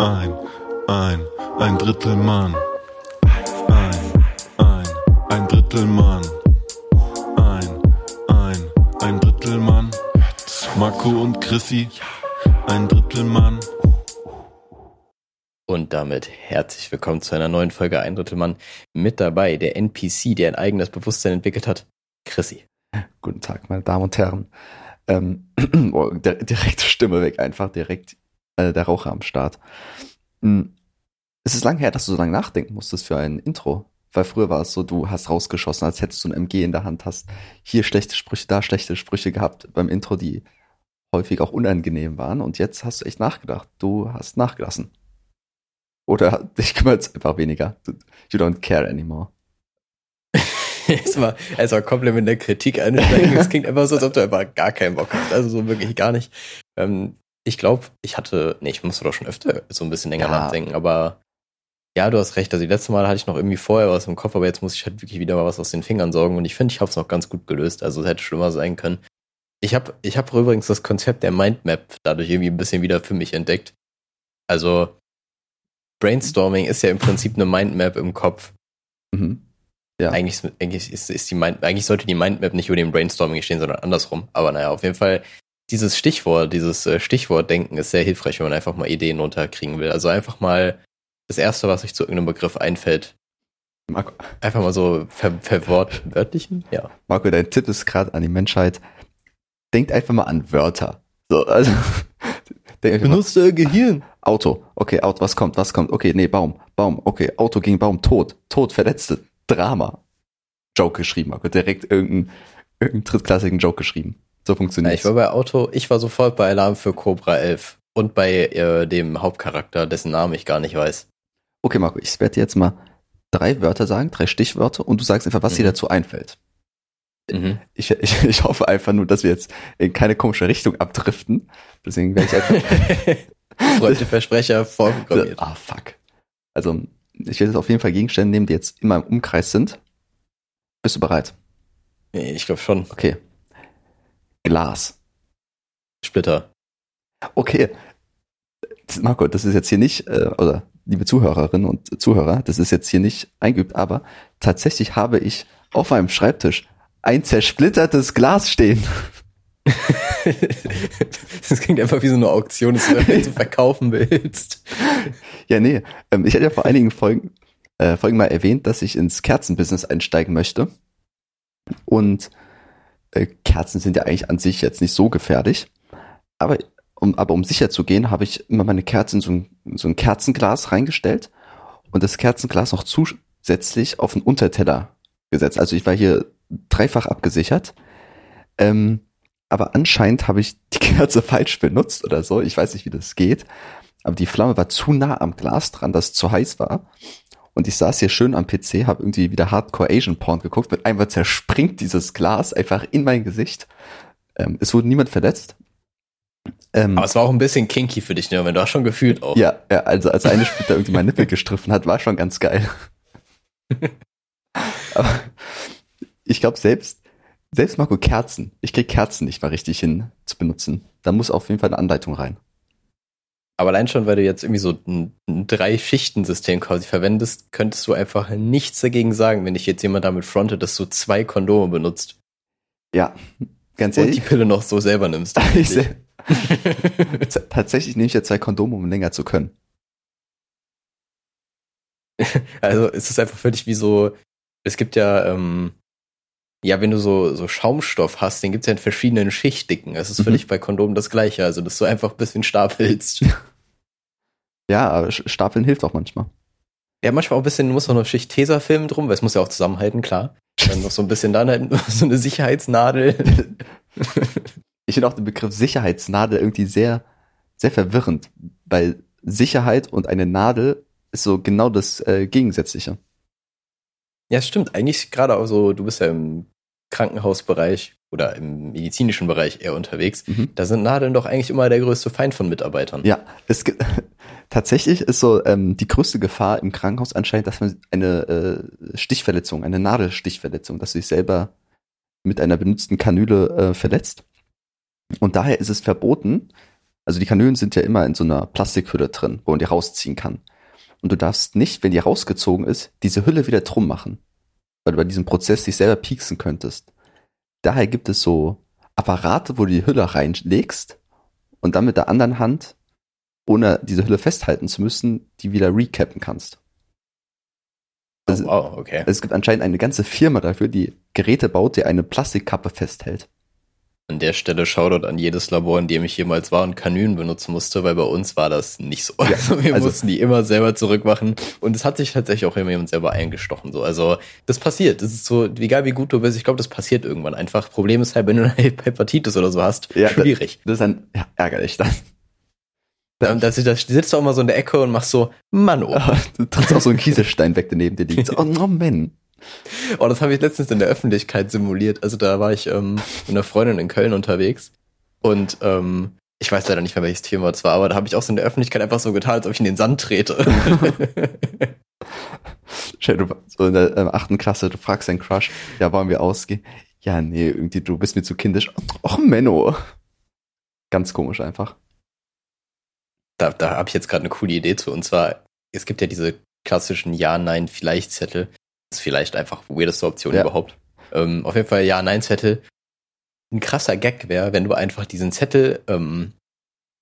ein, ein, ein Drittel Mann. Ein, ein, ein Drittel Mann. Ein, ein, ein Drittel Mann. Marco und Chrissy, ein Drittel Mann. Und damit herzlich willkommen zu einer neuen Folge Ein Drittel Mann. Mit dabei der NPC, der ein eigenes Bewusstsein entwickelt hat, Chrissy. Guten Tag, meine Damen und Herren. Ähm, oh, direkt Stimme weg, einfach direkt äh, der Raucher am Start. Hm. Es ist lange her, dass du so lange nachdenken musstest für ein Intro. Weil früher war es so, du hast rausgeschossen, als hättest du ein MG in der Hand, hast hier schlechte Sprüche, da schlechte Sprüche gehabt beim Intro, die häufig auch unangenehm waren. Und jetzt hast du echt nachgedacht. Du hast nachgelassen. Oder dich kümmert es einfach weniger. You don't care anymore. Erstmal, erstmal Kompliment der Kritik einsteigen. Es klingt einfach so, als ob du einfach gar keinen Bock hast. Also so wirklich gar nicht. Ähm, ich glaube, ich hatte, nee, ich musste doch schon öfter so ein bisschen länger ja. nachdenken, aber ja, du hast recht. Also die letzte Mal hatte ich noch irgendwie vorher was im Kopf, aber jetzt muss ich halt wirklich wieder mal was aus den Fingern sorgen und ich finde, ich habe es noch ganz gut gelöst. Also es hätte schlimmer sein können. Ich habe ich hab übrigens das Konzept der Mindmap dadurch irgendwie ein bisschen wieder für mich entdeckt. Also Brainstorming ist ja im Prinzip eine Mindmap im Kopf. Mhm. Ja. Eigentlich, eigentlich, ist, ist die Mind, eigentlich sollte die Mindmap nicht über dem Brainstorming stehen, sondern andersrum. Aber naja, auf jeden Fall dieses Stichwort, dieses äh, Stichwortdenken ist sehr hilfreich, wenn man einfach mal Ideen runterkriegen will. Also einfach mal das erste, was euch zu irgendeinem Begriff einfällt. Marco. Einfach mal so ver verwortwörtlichen, ja. Marco, dein Tipp ist gerade an die Menschheit. Denkt einfach mal an Wörter. So, also. Benutzt euer Gehirn. Auto. Okay, Auto, was kommt, was kommt? Okay, nee, Baum, Baum. Okay, Auto gegen Baum, Tod, Tod, Verletzte, Drama. Joke geschrieben, Marco. Direkt irgendeinen irgendeinen drittklassigen Joke geschrieben. So funktioniert ja, Ich war bei Auto, ich war sofort bei Alarm für Cobra 11 und bei äh, dem Hauptcharakter, dessen Namen ich gar nicht weiß. Okay, Marco, ich werde jetzt mal drei Wörter sagen, drei Stichwörter und du sagst einfach, was mhm. dir dazu einfällt. Mhm. Ich, ich, ich hoffe einfach nur, dass wir jetzt in keine komische Richtung abdriften. Deswegen werde ich einfach. Freundliche Versprecher vorprogrammiert. Ah, fuck. Also, ich werde jetzt auf jeden Fall Gegenstände nehmen, die jetzt immer im Umkreis sind. Bist du bereit? Ich glaube schon. Okay. Glas. Splitter. Okay. Marco, das ist jetzt hier nicht, äh, oder liebe Zuhörerinnen und Zuhörer, das ist jetzt hier nicht eingeübt, aber tatsächlich habe ich auf meinem Schreibtisch ein zersplittertes Glas stehen. das klingt einfach wie so eine Auktion, dass du das so verkaufen willst. Ja, nee. Ähm, ich hatte ja vor einigen Folgen, äh, Folgen mal erwähnt, dass ich ins Kerzenbusiness einsteigen möchte. Und äh, Kerzen sind ja eigentlich an sich jetzt nicht so gefährlich. Aber um, aber um sicher zu gehen, habe ich immer meine Kerzen in so ein, so ein Kerzenglas reingestellt und das Kerzenglas noch zusätzlich auf den Unterteller gesetzt. Also ich war hier dreifach abgesichert. Ähm, aber anscheinend habe ich die Kerze falsch benutzt oder so. Ich weiß nicht, wie das geht. Aber die Flamme war zu nah am Glas dran, dass es zu heiß war. Und ich saß hier schön am PC, habe irgendwie wieder Hardcore Asian Porn geguckt. Mit einmal zerspringt dieses Glas einfach in mein Gesicht. Ähm, es wurde niemand verletzt. Ähm, Aber es war auch ein bisschen kinky für dich, ne? Wenn du hast schon gefühlt auch. Ja, ja also als eine Splitter irgendwie mein Nippel gestriffen hat, war schon ganz geil. Aber ich glaube selbst, selbst Marco Kerzen, ich krieg Kerzen nicht mal richtig hin zu benutzen. Da muss auf jeden Fall eine Anleitung rein. Aber allein schon, weil du jetzt irgendwie so ein, ein Drei-Schichten-System quasi verwendest, könntest du einfach nichts dagegen sagen, wenn dich jetzt jemand damit frontet, dass du zwei Kondome benutzt. Ja, ganz ehrlich. Und die Pille noch so selber nimmst. Tatsächlich nehme ich ja zwei Kondome, um länger zu können. Also es ist einfach völlig wie so, es gibt ja, ähm, ja, wenn du so, so Schaumstoff hast, den gibt's ja in verschiedenen Schichtdicken. Es ist mhm. völlig bei Kondomen das gleiche, also dass du einfach ein bisschen stapelst. Ja, aber Stapeln hilft auch manchmal. Ja, manchmal auch ein bisschen, du musst auch noch Schicht Tesafilm drum, weil es muss ja auch zusammenhalten, klar. Dann noch so ein bisschen dann halt so eine Sicherheitsnadel. ich finde auch den Begriff Sicherheitsnadel irgendwie sehr, sehr verwirrend, weil Sicherheit und eine Nadel ist so genau das äh, Gegensätzliche. Ja, stimmt. Eigentlich gerade auch so, du bist ja im Krankenhausbereich oder im medizinischen Bereich eher unterwegs. Mhm. Da sind Nadeln doch eigentlich immer der größte Feind von Mitarbeitern. Ja, es gibt tatsächlich ist so ähm, die größte Gefahr im Krankenhaus anscheinend, dass man eine äh, Stichverletzung, eine Nadelstichverletzung, dass du dich selber mit einer benutzten Kanüle äh, verletzt. Und daher ist es verboten, Also die Kanülen sind ja immer in so einer Plastikhülle drin, wo man die rausziehen kann. Und du darfst nicht, wenn die rausgezogen ist, diese Hülle wieder drum machen. Weil du bei diesem Prozess dich selber pieksen könntest. Daher gibt es so Apparate, wo du die Hülle reinlegst und dann mit der anderen Hand, ohne diese Hülle festhalten zu müssen, die wieder recappen kannst. Oh, wow, okay. Es gibt anscheinend eine ganze Firma dafür, die Geräte baut, die eine Plastikkappe festhält. An der Stelle Shoutout an jedes Labor, in dem ich jemals war und Kanülen benutzen musste, weil bei uns war das nicht so. Ja, also wir also- mussten die immer selber zurückmachen und es hat sich tatsächlich auch immer jemand selber eingestochen. So. Also das passiert. Das ist so, egal wie gut du bist, ich glaube, das passiert irgendwann einfach. Problem ist halt, wenn du eine Hepatitis oder so hast, Ja, schwierig. Das ist dann ja, ärgerlich dann. Da, da, da sitzt du auch mal so in der Ecke und machst so, Mann, oh. Du trittst auch so einen Kieselstein weg, der neben dir liegt. So, oh, oh man. Oh, das habe ich letztens in der Öffentlichkeit simuliert. Also da war ich ähm, mit einer Freundin in Köln unterwegs und ähm, ich weiß leider nicht mehr, welches Thema es war, aber da habe ich auch so in der Öffentlichkeit einfach so getan, als ob ich in den Sand trete. Stell du so in der ähm, achten Klasse, du fragst deinen Crush, ja, wollen wir ausgehen? Ja, nee, irgendwie, du bist mir zu kindisch. Och, Menno. Ganz komisch einfach. da da habe ich jetzt gerade eine coole Idee zu. Und zwar, es gibt ja diese klassischen Ja, Nein, Vielleicht-Zettel. Das ist vielleicht einfach weirdeste Option Ja. überhaupt. Ähm, auf jeden Fall Ja, Nein-Zettel. Ein krasser Gag wäre, wenn du einfach diesen Zettel ähm,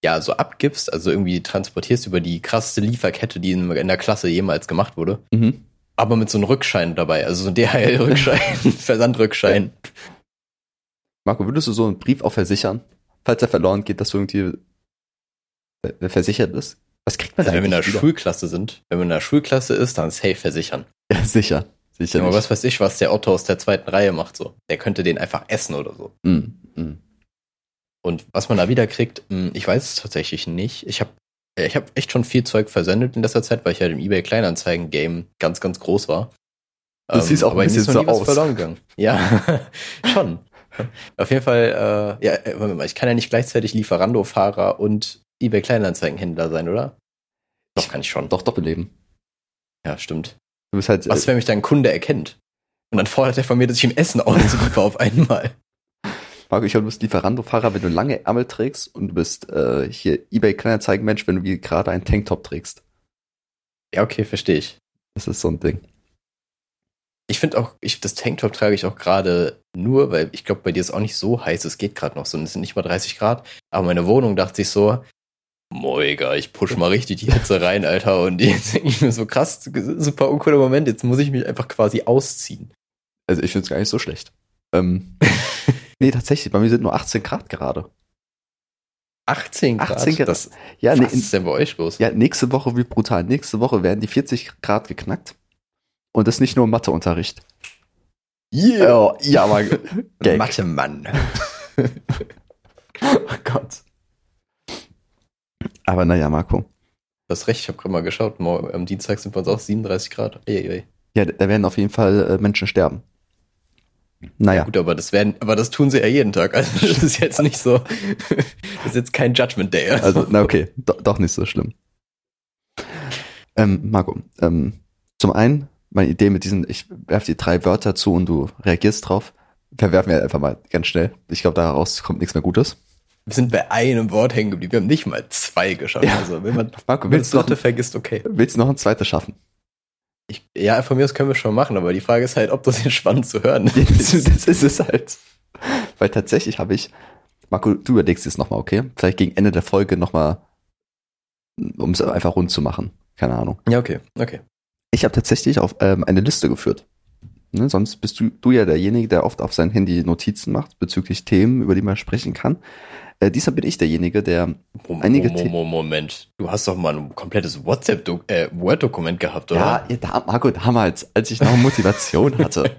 ja so abgibst, also irgendwie transportierst über die krasseste Lieferkette, die in, in der Klasse jemals gemacht wurde, Mhm. aber mit so einem Rückschein dabei, also so ein DHL-Rückschein, Versandrückschein. Marco, würdest du so einen Brief auch versichern? Falls er verloren geht, dass du irgendwie äh, versichert bist? Was kriegt man Also da wenn wir in der wieder? Schulklasse sind, wenn man in der Schulklasse ist, dann safe versichern. Ja, sicher. Sicher. Aber was weiß ich, was der Otto aus der zweiten Reihe macht so. Der könnte den einfach essen oder so. Mm, mm. Und was man da wieder kriegt, mh, ich weiß es tatsächlich nicht. Ich habe ich hab echt schon viel Zeug versendet in letzter Zeit, weil ich halt im eBay Kleinanzeigen Game ganz, ganz groß war. Das siehst auch ein aber mir bisschen so aus. verloren gegangen. Ja, schon. Auf jeden Fall, äh, ja, äh, Moment mal, ich kann ja nicht gleichzeitig Lieferando-Fahrer und eBay Kleinanzeigen-Händler sein, oder? Doch, kann ich schon. Doch, Doppelleben. Ja, stimmt. Du bist halt, Was, äh, wenn mich dein Kunde erkennt? Und dann fordert er von mir, dass ich ihm Essen ausliefer auf einmal. Marco, ich glaube, du bist Lieferando-Fahrer, wenn du lange Ärmel trägst und du bist äh, hier eBay Kleinanzeigen-Mensch, wenn du gerade einen Tanktop trägst. Ja, okay, verstehe ich. Das ist so ein Ding. Ich finde auch, ich, das Tanktop trage ich auch gerade nur, weil ich glaube, bei dir ist auch nicht so heiß, es geht gerade noch so, und es sind nicht mal 30 Grad. Aber meine Wohnung dachte ich so, Moiga, ich push mal richtig die Hitze rein, Alter. Und jetzt denke ich mir so krass, super uncooler Moment, jetzt muss ich mich einfach quasi ausziehen. Also ich finde es gar nicht so schlecht. Ähm, nee, tatsächlich, bei mir sind nur 18 Grad gerade. 18 Grad? 18 Grad. Das, Ja, nee, was ist denn bei euch los? ja, nächste Woche wie brutal. Nächste Woche werden die 40 Grad geknackt. Und das nicht nur im Matheunterricht. Yeah. ja, aber Gag. Mathe-Mann. Oh Gott. Aber naja, Marco. Du hast recht, ich habe gerade mal geschaut. Morgen, am Dienstag sind bei uns auch 37 Grad. Ey, ey. Ja, da werden auf jeden Fall äh, Menschen sterben. Naja, Gut, aber das werden, aber das tun sie ja jeden Tag. Also das ist jetzt nicht so. Das ist jetzt kein Judgment Day. also, na okay, do, doch nicht so schlimm. Ähm, Marco, ähm, zum einen, meine Idee mit diesen, ich werf dir drei Wörter zu und du reagierst drauf. Verwerfen wir einfach mal ganz schnell. Ich glaube, daraus kommt nichts mehr Gutes. Wir sind bei einem Wort hängen geblieben. Wir haben nicht mal zwei geschafft. Ja. Also wenn man Marco, wenn das willst du, noch, dritte vergisst, okay. willst du noch ein zweites schaffen? Ich, ja, von mir aus können wir schon machen, aber die Frage ist halt, ob das jetzt spannend zu hören das, ist. das ist es halt. Weil tatsächlich habe ich, Marco, du überlegst es nochmal, okay? Vielleicht gegen Ende der Folge nochmal, um es einfach rund zu machen. Keine Ahnung. Ja, okay, okay. Ich habe tatsächlich auf ähm, eine Liste geführt. Ne, sonst bist du, du ja derjenige, der oft auf sein Handy Notizen macht bezüglich Themen, über die man sprechen kann. Äh, diesmal bin ich derjenige, der Mom- Einige Mom- The- Mom- Moment. Du hast doch mal ein komplettes WhatsApp, äh, gehabt, oder? ja, ja da, Marco, damals, als ich noch Motivation hatte.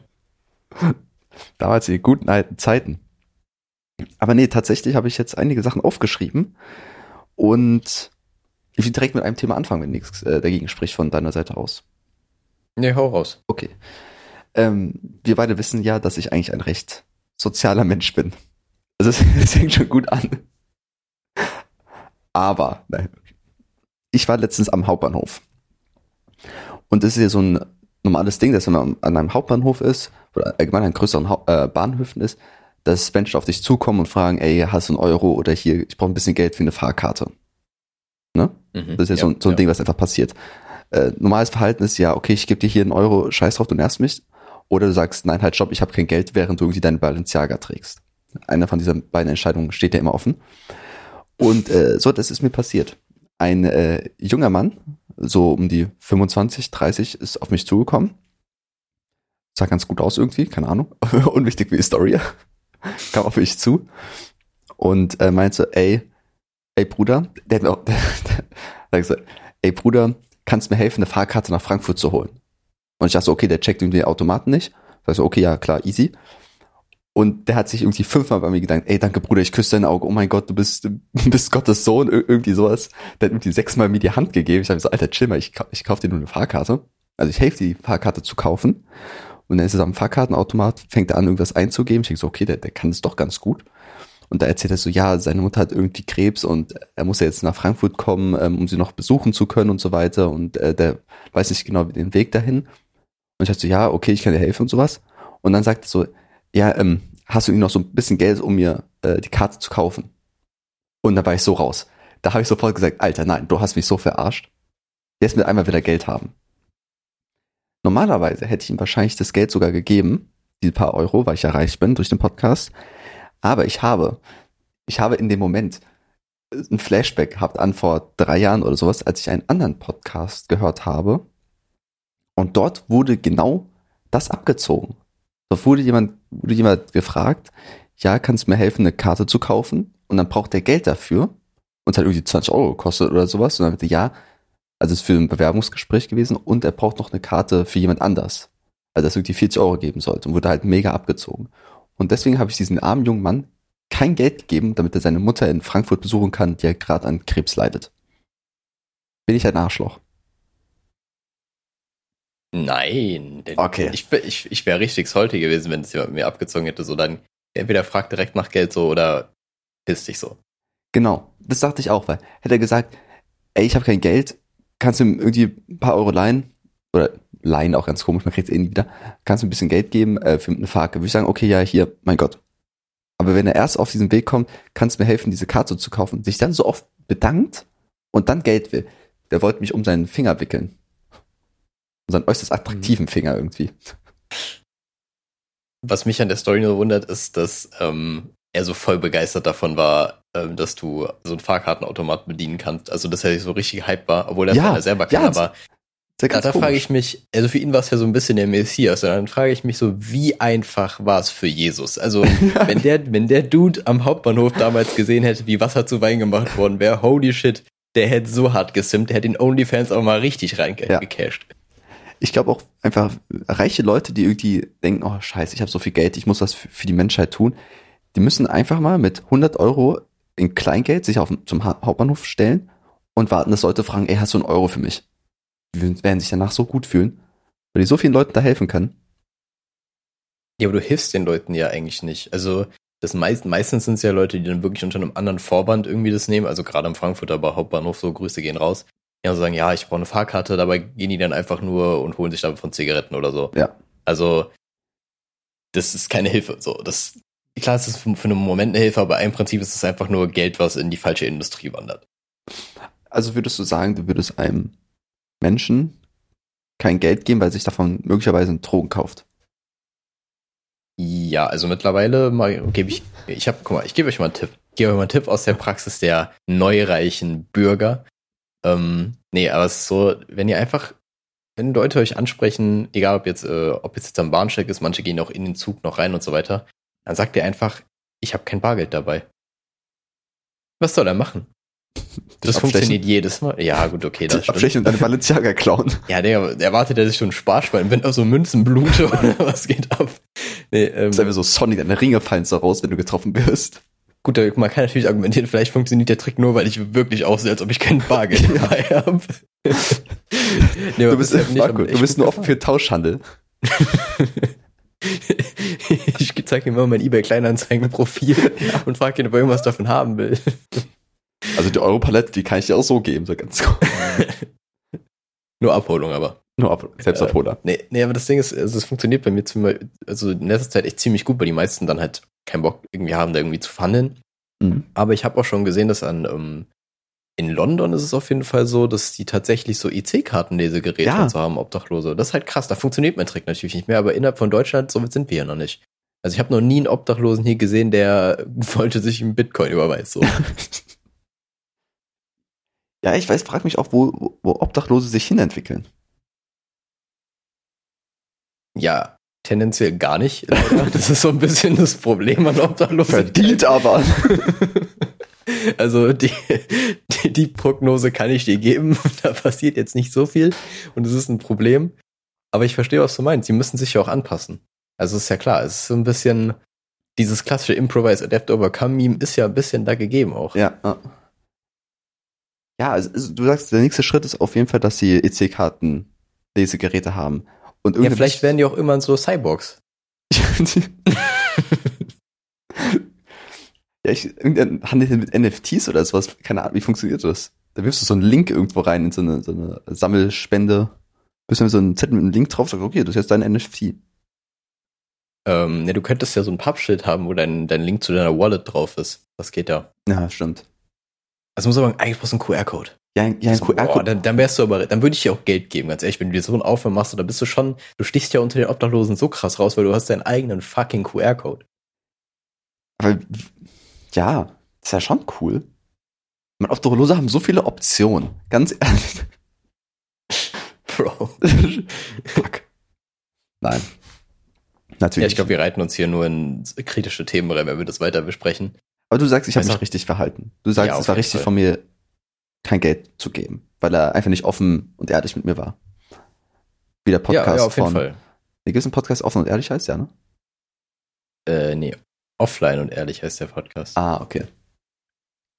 damals in guten alten Zeiten. Aber nee, tatsächlich habe ich jetzt einige Sachen aufgeschrieben und ich will direkt mit einem Thema anfangen, wenn nichts äh, dagegen spricht von deiner Seite aus. Nee, hau raus. Okay. Ähm, wir beide wissen ja, dass ich eigentlich ein recht sozialer Mensch bin. Also es, es fängt schon gut an. Aber, nein. Ich war letztens am Hauptbahnhof. Und das ist ja so ein normales Ding, dass wenn man an einem Hauptbahnhof ist, oder allgemein an größeren Hau äh, Bahnhöfen ist, dass Menschen auf dich zukommen und fragen, ey, hast du einen Euro oder hier, ich brauche ein bisschen Geld für eine Fahrkarte. Ne? Mhm. Das ist ja, so, ein- so ein Ding, was einfach passiert. Äh, normales Verhalten ist ja, okay, ich gebe dir hier einen Euro, scheiß drauf, du nervst mich. Oder du sagst, nein, halt, stopp, ich habe kein Geld, während du irgendwie deinen Balenciaga trägst. Eine von diesen beiden Entscheidungen steht ja immer offen. Und äh, so, das ist mir passiert. Ein äh, junger Mann, so um die 25, 30, ist auf mich zugekommen. Sah ganz gut aus irgendwie, keine Ahnung. Unwichtig wie die Story. Kam auf mich zu und äh, meinte, ey, ey Bruder, der der, der, der gesagt, ey Bruder, kannst mir helfen, eine Fahrkarte nach Frankfurt zu holen? Und ich dachte so, okay, der checkt irgendwie den Automaten nicht. Sag so, okay, ja, klar, easy. Und der hat sich irgendwie fünfmal bei mir gedacht, ey, danke Bruder, ich küsse dein Auge, oh mein Gott, du bist, du bist Gottes Sohn, ir- irgendwie sowas. Der hat irgendwie sechsmal mir die Hand gegeben. Ich habe so, Alter, chill mal, ich, ich kauf dir nur eine Fahrkarte. Also ich helfe dir, die Fahrkarte zu kaufen. Und dann ist es am Fahrkartenautomat, fängt er an, irgendwas einzugeben. Ich denke so, okay, der, der kann es doch ganz gut. Und da erzählt er so, ja, seine Mutter hat irgendwie Krebs und er muss ja jetzt nach Frankfurt kommen, ähm, um sie noch besuchen zu können und so weiter. Und äh, der weiß nicht genau den Weg dahin. Und ich dachte so, ja, okay, ich kann dir helfen und sowas. Und dann sagt er so, ja, ähm, hast du noch so ein bisschen Geld, um mir äh, die Karte zu kaufen? Und da war ich so raus. Da habe ich sofort gesagt, Alter, nein, du hast mich so verarscht. Jetzt mit einmal wieder Geld haben. Normalerweise hätte ich ihm wahrscheinlich das Geld sogar gegeben, die paar Euro, weil ich ja reich bin durch den Podcast. Aber ich habe, ich habe in dem Moment ein Flashback gehabt an vor drei Jahren oder sowas, als ich einen anderen Podcast gehört habe. Und dort wurde genau das abgezogen. Dort wurde jemand, wurde jemand gefragt, ja, kannst du mir helfen, eine Karte zu kaufen? Und dann braucht er Geld dafür. Und es hat irgendwie 20 Euro gekostet oder sowas. Und dann meinte, ja, also es ist für ein Bewerbungsgespräch gewesen und er braucht noch eine Karte für jemand anders. Also dass irgendwie 40 Euro geben sollte und wurde halt mega abgezogen. Und deswegen habe ich diesen armen jungen Mann kein Geld gegeben, damit er seine Mutter in Frankfurt besuchen kann, die ja gerade an Krebs leidet. Bin ich ein Arschloch? Nein. denn Okay. Ich, ich, ich wäre richtig salty gewesen, wenn es jemand mir abgezogen hätte. So dann entweder frag direkt nach Geld so oder piss dich so. Genau, das dachte ich auch, weil hätte er gesagt, ey, ich habe kein Geld, kannst du ihm irgendwie ein paar Euro leihen? Oder leihen auch ganz komisch, man kriegt es eh nie wieder. Kannst du ein bisschen Geld geben äh, für eine Fahrkarte? Würde ich sagen, okay, ja, hier, mein Gott. Aber wenn er erst auf diesen Weg kommt, kannst du mir helfen, diese Karte zu kaufen, sich dann so oft bedankt und dann Geld will. Der wollte mich um seinen Finger wickeln. Seinen äußerst attraktiven Finger irgendwie. Was mich an der Story nur wundert, ist, dass ähm, er so voll begeistert davon war, ähm, dass du so einen Fahrkartenautomat bedienen kannst. Also dass er so richtig hype war, obwohl er Ja, ja, selber kann. ja, aber Sehr da, frage ich mich, also für ihn war es ja so ein bisschen der Messias. Und dann frage ich mich so, wie einfach war es für Jesus? Also wenn der, wenn der Dude am Hauptbahnhof damals gesehen hätte, wie Wasser zu Wein gemacht worden wäre, holy shit, der hätte so hart gesimmt, der hätte den OnlyFans auch mal richtig Ja. Ich glaube auch einfach reiche Leute, die irgendwie denken, oh scheiße, ich habe so viel Geld, ich muss was für, die Menschheit tun, die müssen einfach mal mit 100 Euro in Kleingeld sich auf, zum Ha- Hauptbahnhof stellen und warten, dass Leute fragen, ey, hast du einen Euro für mich? Die werden sich danach so gut fühlen, weil die so vielen Leuten da helfen können. Ja, aber du hilfst den Leuten ja eigentlich nicht. Also das meist, meistens sind es ja Leute, die dann wirklich unter einem anderen Vorband irgendwie das nehmen. Also gerade am Frankfurter Hauptbahnhof, so Grüße gehen raus. Ja, sagen, ja, ich brauche eine Fahrkarte, dabei gehen die dann einfach nur und holen sich davon Zigaretten oder so. Ja. Also das ist keine Hilfe. So, das klar, es ist für für einen Moment eine Hilfe, aber im Prinzip ist es einfach nur Geld, was in die falsche Industrie wandert. Also würdest du sagen, du würdest einem Menschen kein Geld geben, weil sich davon möglicherweise einen Drogen kauft? Ja, also mittlerweile gebe ich, ich habe, guck mal, ich gebe euch mal einen Tipp. Ich gebe euch mal einen Tipp aus der Praxis der neureichen Bürger. Ähm, nee, aber es ist so, wenn ihr einfach, wenn Leute euch ansprechen, egal ob jetzt, äh, ob jetzt, jetzt am Bahnsteig ist, manche gehen auch in den Zug noch rein und so weiter, dann sagt ihr einfach, ich habe kein Bargeld dabei. Was soll er machen? Das funktioniert jedes Mal. Ja, gut, okay, das stimmt. Abstechen und deine Balenciaga klauen. Ja, der erwartet er sich schon Sparschwein, wenn da so Münzen blute oder was geht ab? Nee, ähm, Das ist einfach so, Sonny, deine Ringe fallen so raus, wenn du getroffen wirst. Gut, man kann natürlich argumentieren, vielleicht funktioniert der Trick nur, weil ich wirklich aussehe, als ob ich kein Bargeld dabei habe. nee, Du bist, ich Marco, du bist nur offen für Tauschhandel. ich zeige ihm immer mein eBay-Kleinanzeigen-Profil und frage ihn, ob er irgendwas davon haben will. Also die Europalette, die kann ich dir auch so geben, so ganz cool. Nur Abholung aber. Nur ab, Selbstabholer. Nee, nee, aber das Ding ist, also es funktioniert bei mir zum, also in letzter Zeit echt ziemlich gut, weil die meisten dann halt keinen Bock irgendwie haben, da irgendwie zu verhandeln. Mhm. Aber ich habe auch schon gesehen, dass an ähm, in London ist es auf jeden Fall so, dass die tatsächlich so IC-Kartenlesegeräte Ja. und so haben, Obdachlose. Das ist halt krass. Da funktioniert mein Trick natürlich nicht mehr, aber innerhalb von Deutschland, somit sind wir ja noch nicht. Also ich habe noch nie einen Obdachlosen hier gesehen, der wollte sich einen Bitcoin überweisen. So. Ja, ich weiß, frag mich auch, wo, wo Obdachlose sich hinentwickeln. Ja, tendenziell gar nicht. Das ist so ein bisschen das Problem an Obdachlosen. Verdient aber. Also die, die, die Prognose kann ich dir geben. Da passiert jetzt nicht so viel und es ist ein Problem. Aber ich verstehe, was du meinst. Sie müssen sich ja auch anpassen. Also ist ja klar, es ist so ein bisschen dieses klassische Improvise, Adapt, Overcome Meme ist ja ein bisschen da gegeben auch. Ja. ja. Ja, also, also du sagst, der nächste Schritt ist auf jeden Fall, dass sie EC-Karten Lesegeräte haben. Und Ja, vielleicht werden die auch immer so Cyborgs. ja, ich, irgendein handelt mit NFTs oder sowas. Keine Ahnung, wie funktioniert das? Da wirfst du so einen Link irgendwo rein in so eine, so eine Sammelspende. Bist du so einen Zettel mit einem Link drauf, sagst, okay, das ist jetzt dein NFT. Ähm, ja, du könntest ja so ein Pappschild haben, wo dein, dein Link zu deiner Wallet drauf ist. Das geht ja. Ja, stimmt. Also muss aber eigentlich brauchst du einen QR-Code. Ja, ein- ja ein Boah, QR-Code. dann, dann wärst du aber, dann würde ich dir auch Geld geben, ganz ehrlich, wenn du dir so einen Aufwand machst, dann bist du schon, du stichst ja unter den Obdachlosen so krass raus, weil du hast deinen eigenen fucking QR-Code. Weil, ja, ist ja schon cool. Man, Obdachlose haben so viele Optionen. Ganz ehrlich. Bro. Fuck. Nein. Ja, Natürlich. ich glaube, wir reiten uns hier nur in kritische Themen rein, wenn wir das weiter besprechen. Aber du sagst, ich habe mich richtig verhalten. Du sagst, Ja, es war richtig Fall. von mir, kein Geld zu geben, weil er einfach nicht offen und ehrlich mit mir war. Wie der Podcast ja, ja, auf jeden von. Fall. Nee, gibt es einen Podcast offen und ehrlich heißt, ja, ne? Äh, nee. Offline und ehrlich heißt der Podcast. Ah, okay.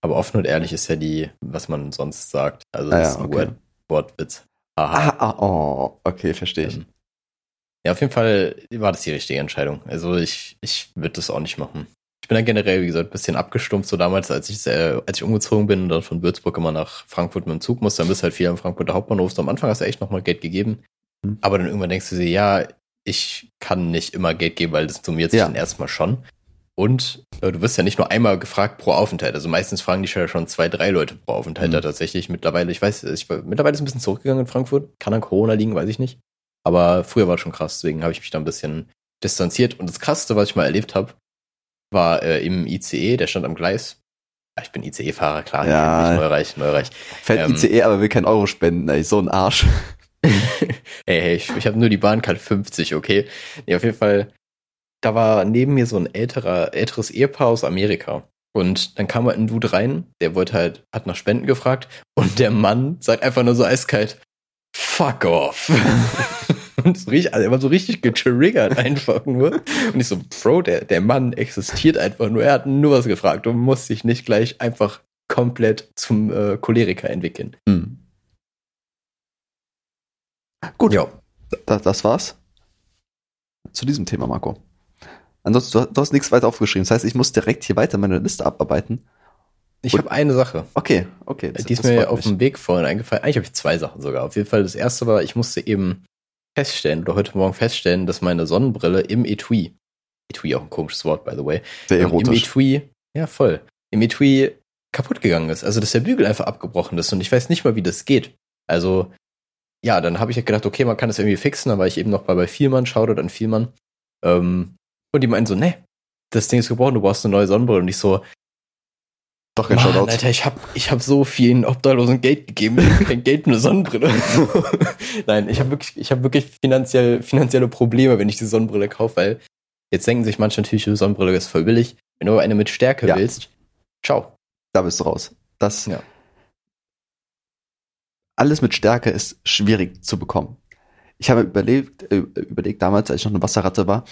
Aber offen und ehrlich ist ja die, was man sonst sagt. Also Ah, das ja, ist ein okay. Wort, Wortwitz. Aha. Ah, ah, oh, okay, verstehe ich. Ähm, Ja, auf jeden Fall war das die richtige Entscheidung. Also ich, ich würde das auch nicht machen. Ich bin dann generell, wie gesagt, ein bisschen abgestumpft. So damals, als ich, äh, als ich umgezogen bin und dann von Würzburg immer nach Frankfurt mit dem Zug musste, dann bist du halt viel am Frankfurter Hauptbahnhof. So am Anfang hast du echt nochmal Geld gegeben. Hm. Aber dann irgendwann denkst du dir, ja, ich kann nicht immer Geld geben, weil das summiert sich Ja. dann erstmal schon. Und äh, du wirst ja nicht nur einmal gefragt pro Aufenthalt. Also meistens fragen die ja schon zwei, drei Leute pro Aufenthalt Mhm. da tatsächlich. Mittlerweile, ich weiß, ich mittlerweile ist es ein bisschen zurückgegangen in Frankfurt. Kann an Corona liegen, weiß ich nicht. Aber früher war es schon krass, deswegen habe ich mich da ein bisschen distanziert. Und das Krasseste, was ich mal erlebt habe, war äh, im ICE, der stand am Gleis. Ja, ich bin ICE-Fahrer, klar. Ja. Neureich, Neureich. Fährt Ähm. ICE, aber will keinen Euro spenden, ey, so ein Arsch. hey, ich, ich habe nur die Bahncard 50, okay? Nee, auf jeden Fall, da war neben mir so ein älterer, älteres Ehepaar aus Amerika. Und dann kam halt ein Dude rein, der wollte halt, hat nach Spenden gefragt und der Mann sagt einfach nur so eiskalt, fuck off. und so richtig, also er war so richtig getriggert einfach nur. Und ich so, Bro, der, der Mann existiert einfach nur, er hat nur was gefragt und muss sich nicht gleich einfach komplett zum äh, Choleriker entwickeln. Hm. Gut, Ja. das, das war's. Zu diesem Thema, Marco. Ansonsten, du, du hast nichts weiter aufgeschrieben. Das heißt, ich muss direkt hier weiter meine Liste abarbeiten. Ich habe eine Sache. Okay, okay. das- Die ist mir auf dem Weg vorhin eingefallen. Eigentlich habe ich zwei Sachen sogar. Auf jeden Fall das erste war, ich musste eben feststellen, oder heute Morgen feststellen, dass meine Sonnenbrille im Etui, Etui auch ein komisches Wort, by the way, Sehr ähm, im erotisch. Etui, ja voll, im Etui kaputt gegangen ist. Also, dass der Bügel einfach abgebrochen ist und ich weiß nicht mal, wie das geht. Also, ja, dann habe ich halt gedacht, okay, man kann das irgendwie fixen. Dann war ich eben noch bei, bei Vielmann, Shoutout an Vielmann. Ähm, und die meinten so, ne, das Ding ist gebrochen, du brauchst eine neue Sonnenbrille. Und ich so, Doch kein Mann, Shoutout. Alter, ich hab, ich hab so vielen Obdachlosen Geld gegeben, hab kein Geld eine Sonnenbrille. Nein, ich habe wirklich, ich habe wirklich finanziell, finanzielle Probleme, wenn ich die Sonnenbrille kaufe, weil jetzt denken sich manche natürlich, die Sonnenbrille ist voll billig. Wenn du aber eine mit Stärke Ja. willst, ciao. Da bist du raus. Das, Ja. alles mit Stärke ist schwierig zu bekommen. Ich habe überlegt, äh, überlegt damals, als ich noch eine Wasserratte war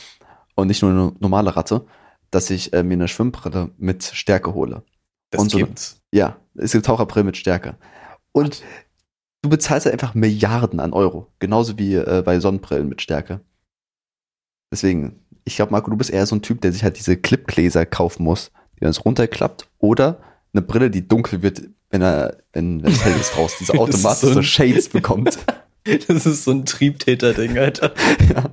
und nicht nur eine normale Ratte, dass ich äh, mir eine Schwimmbrille mit Stärke hole. Das Und so- gibt's. Ja, es gibt Taucherbrillen mit Stärke. Und du bezahlst halt einfach Milliarden an Euro. Genauso wie äh, bei Sonnenbrillen mit Stärke. Deswegen, ich glaube, Marco, du bist eher so ein Typ, der sich halt diese Clipgläser kaufen muss, die dann so runterklappt. Oder eine Brille, die dunkel wird, wenn er, wenn wenn es hell ist draußen, diese automatisch so Shades bekommt. Das ist so ein Triebtäter-Ding, Alter. Ja.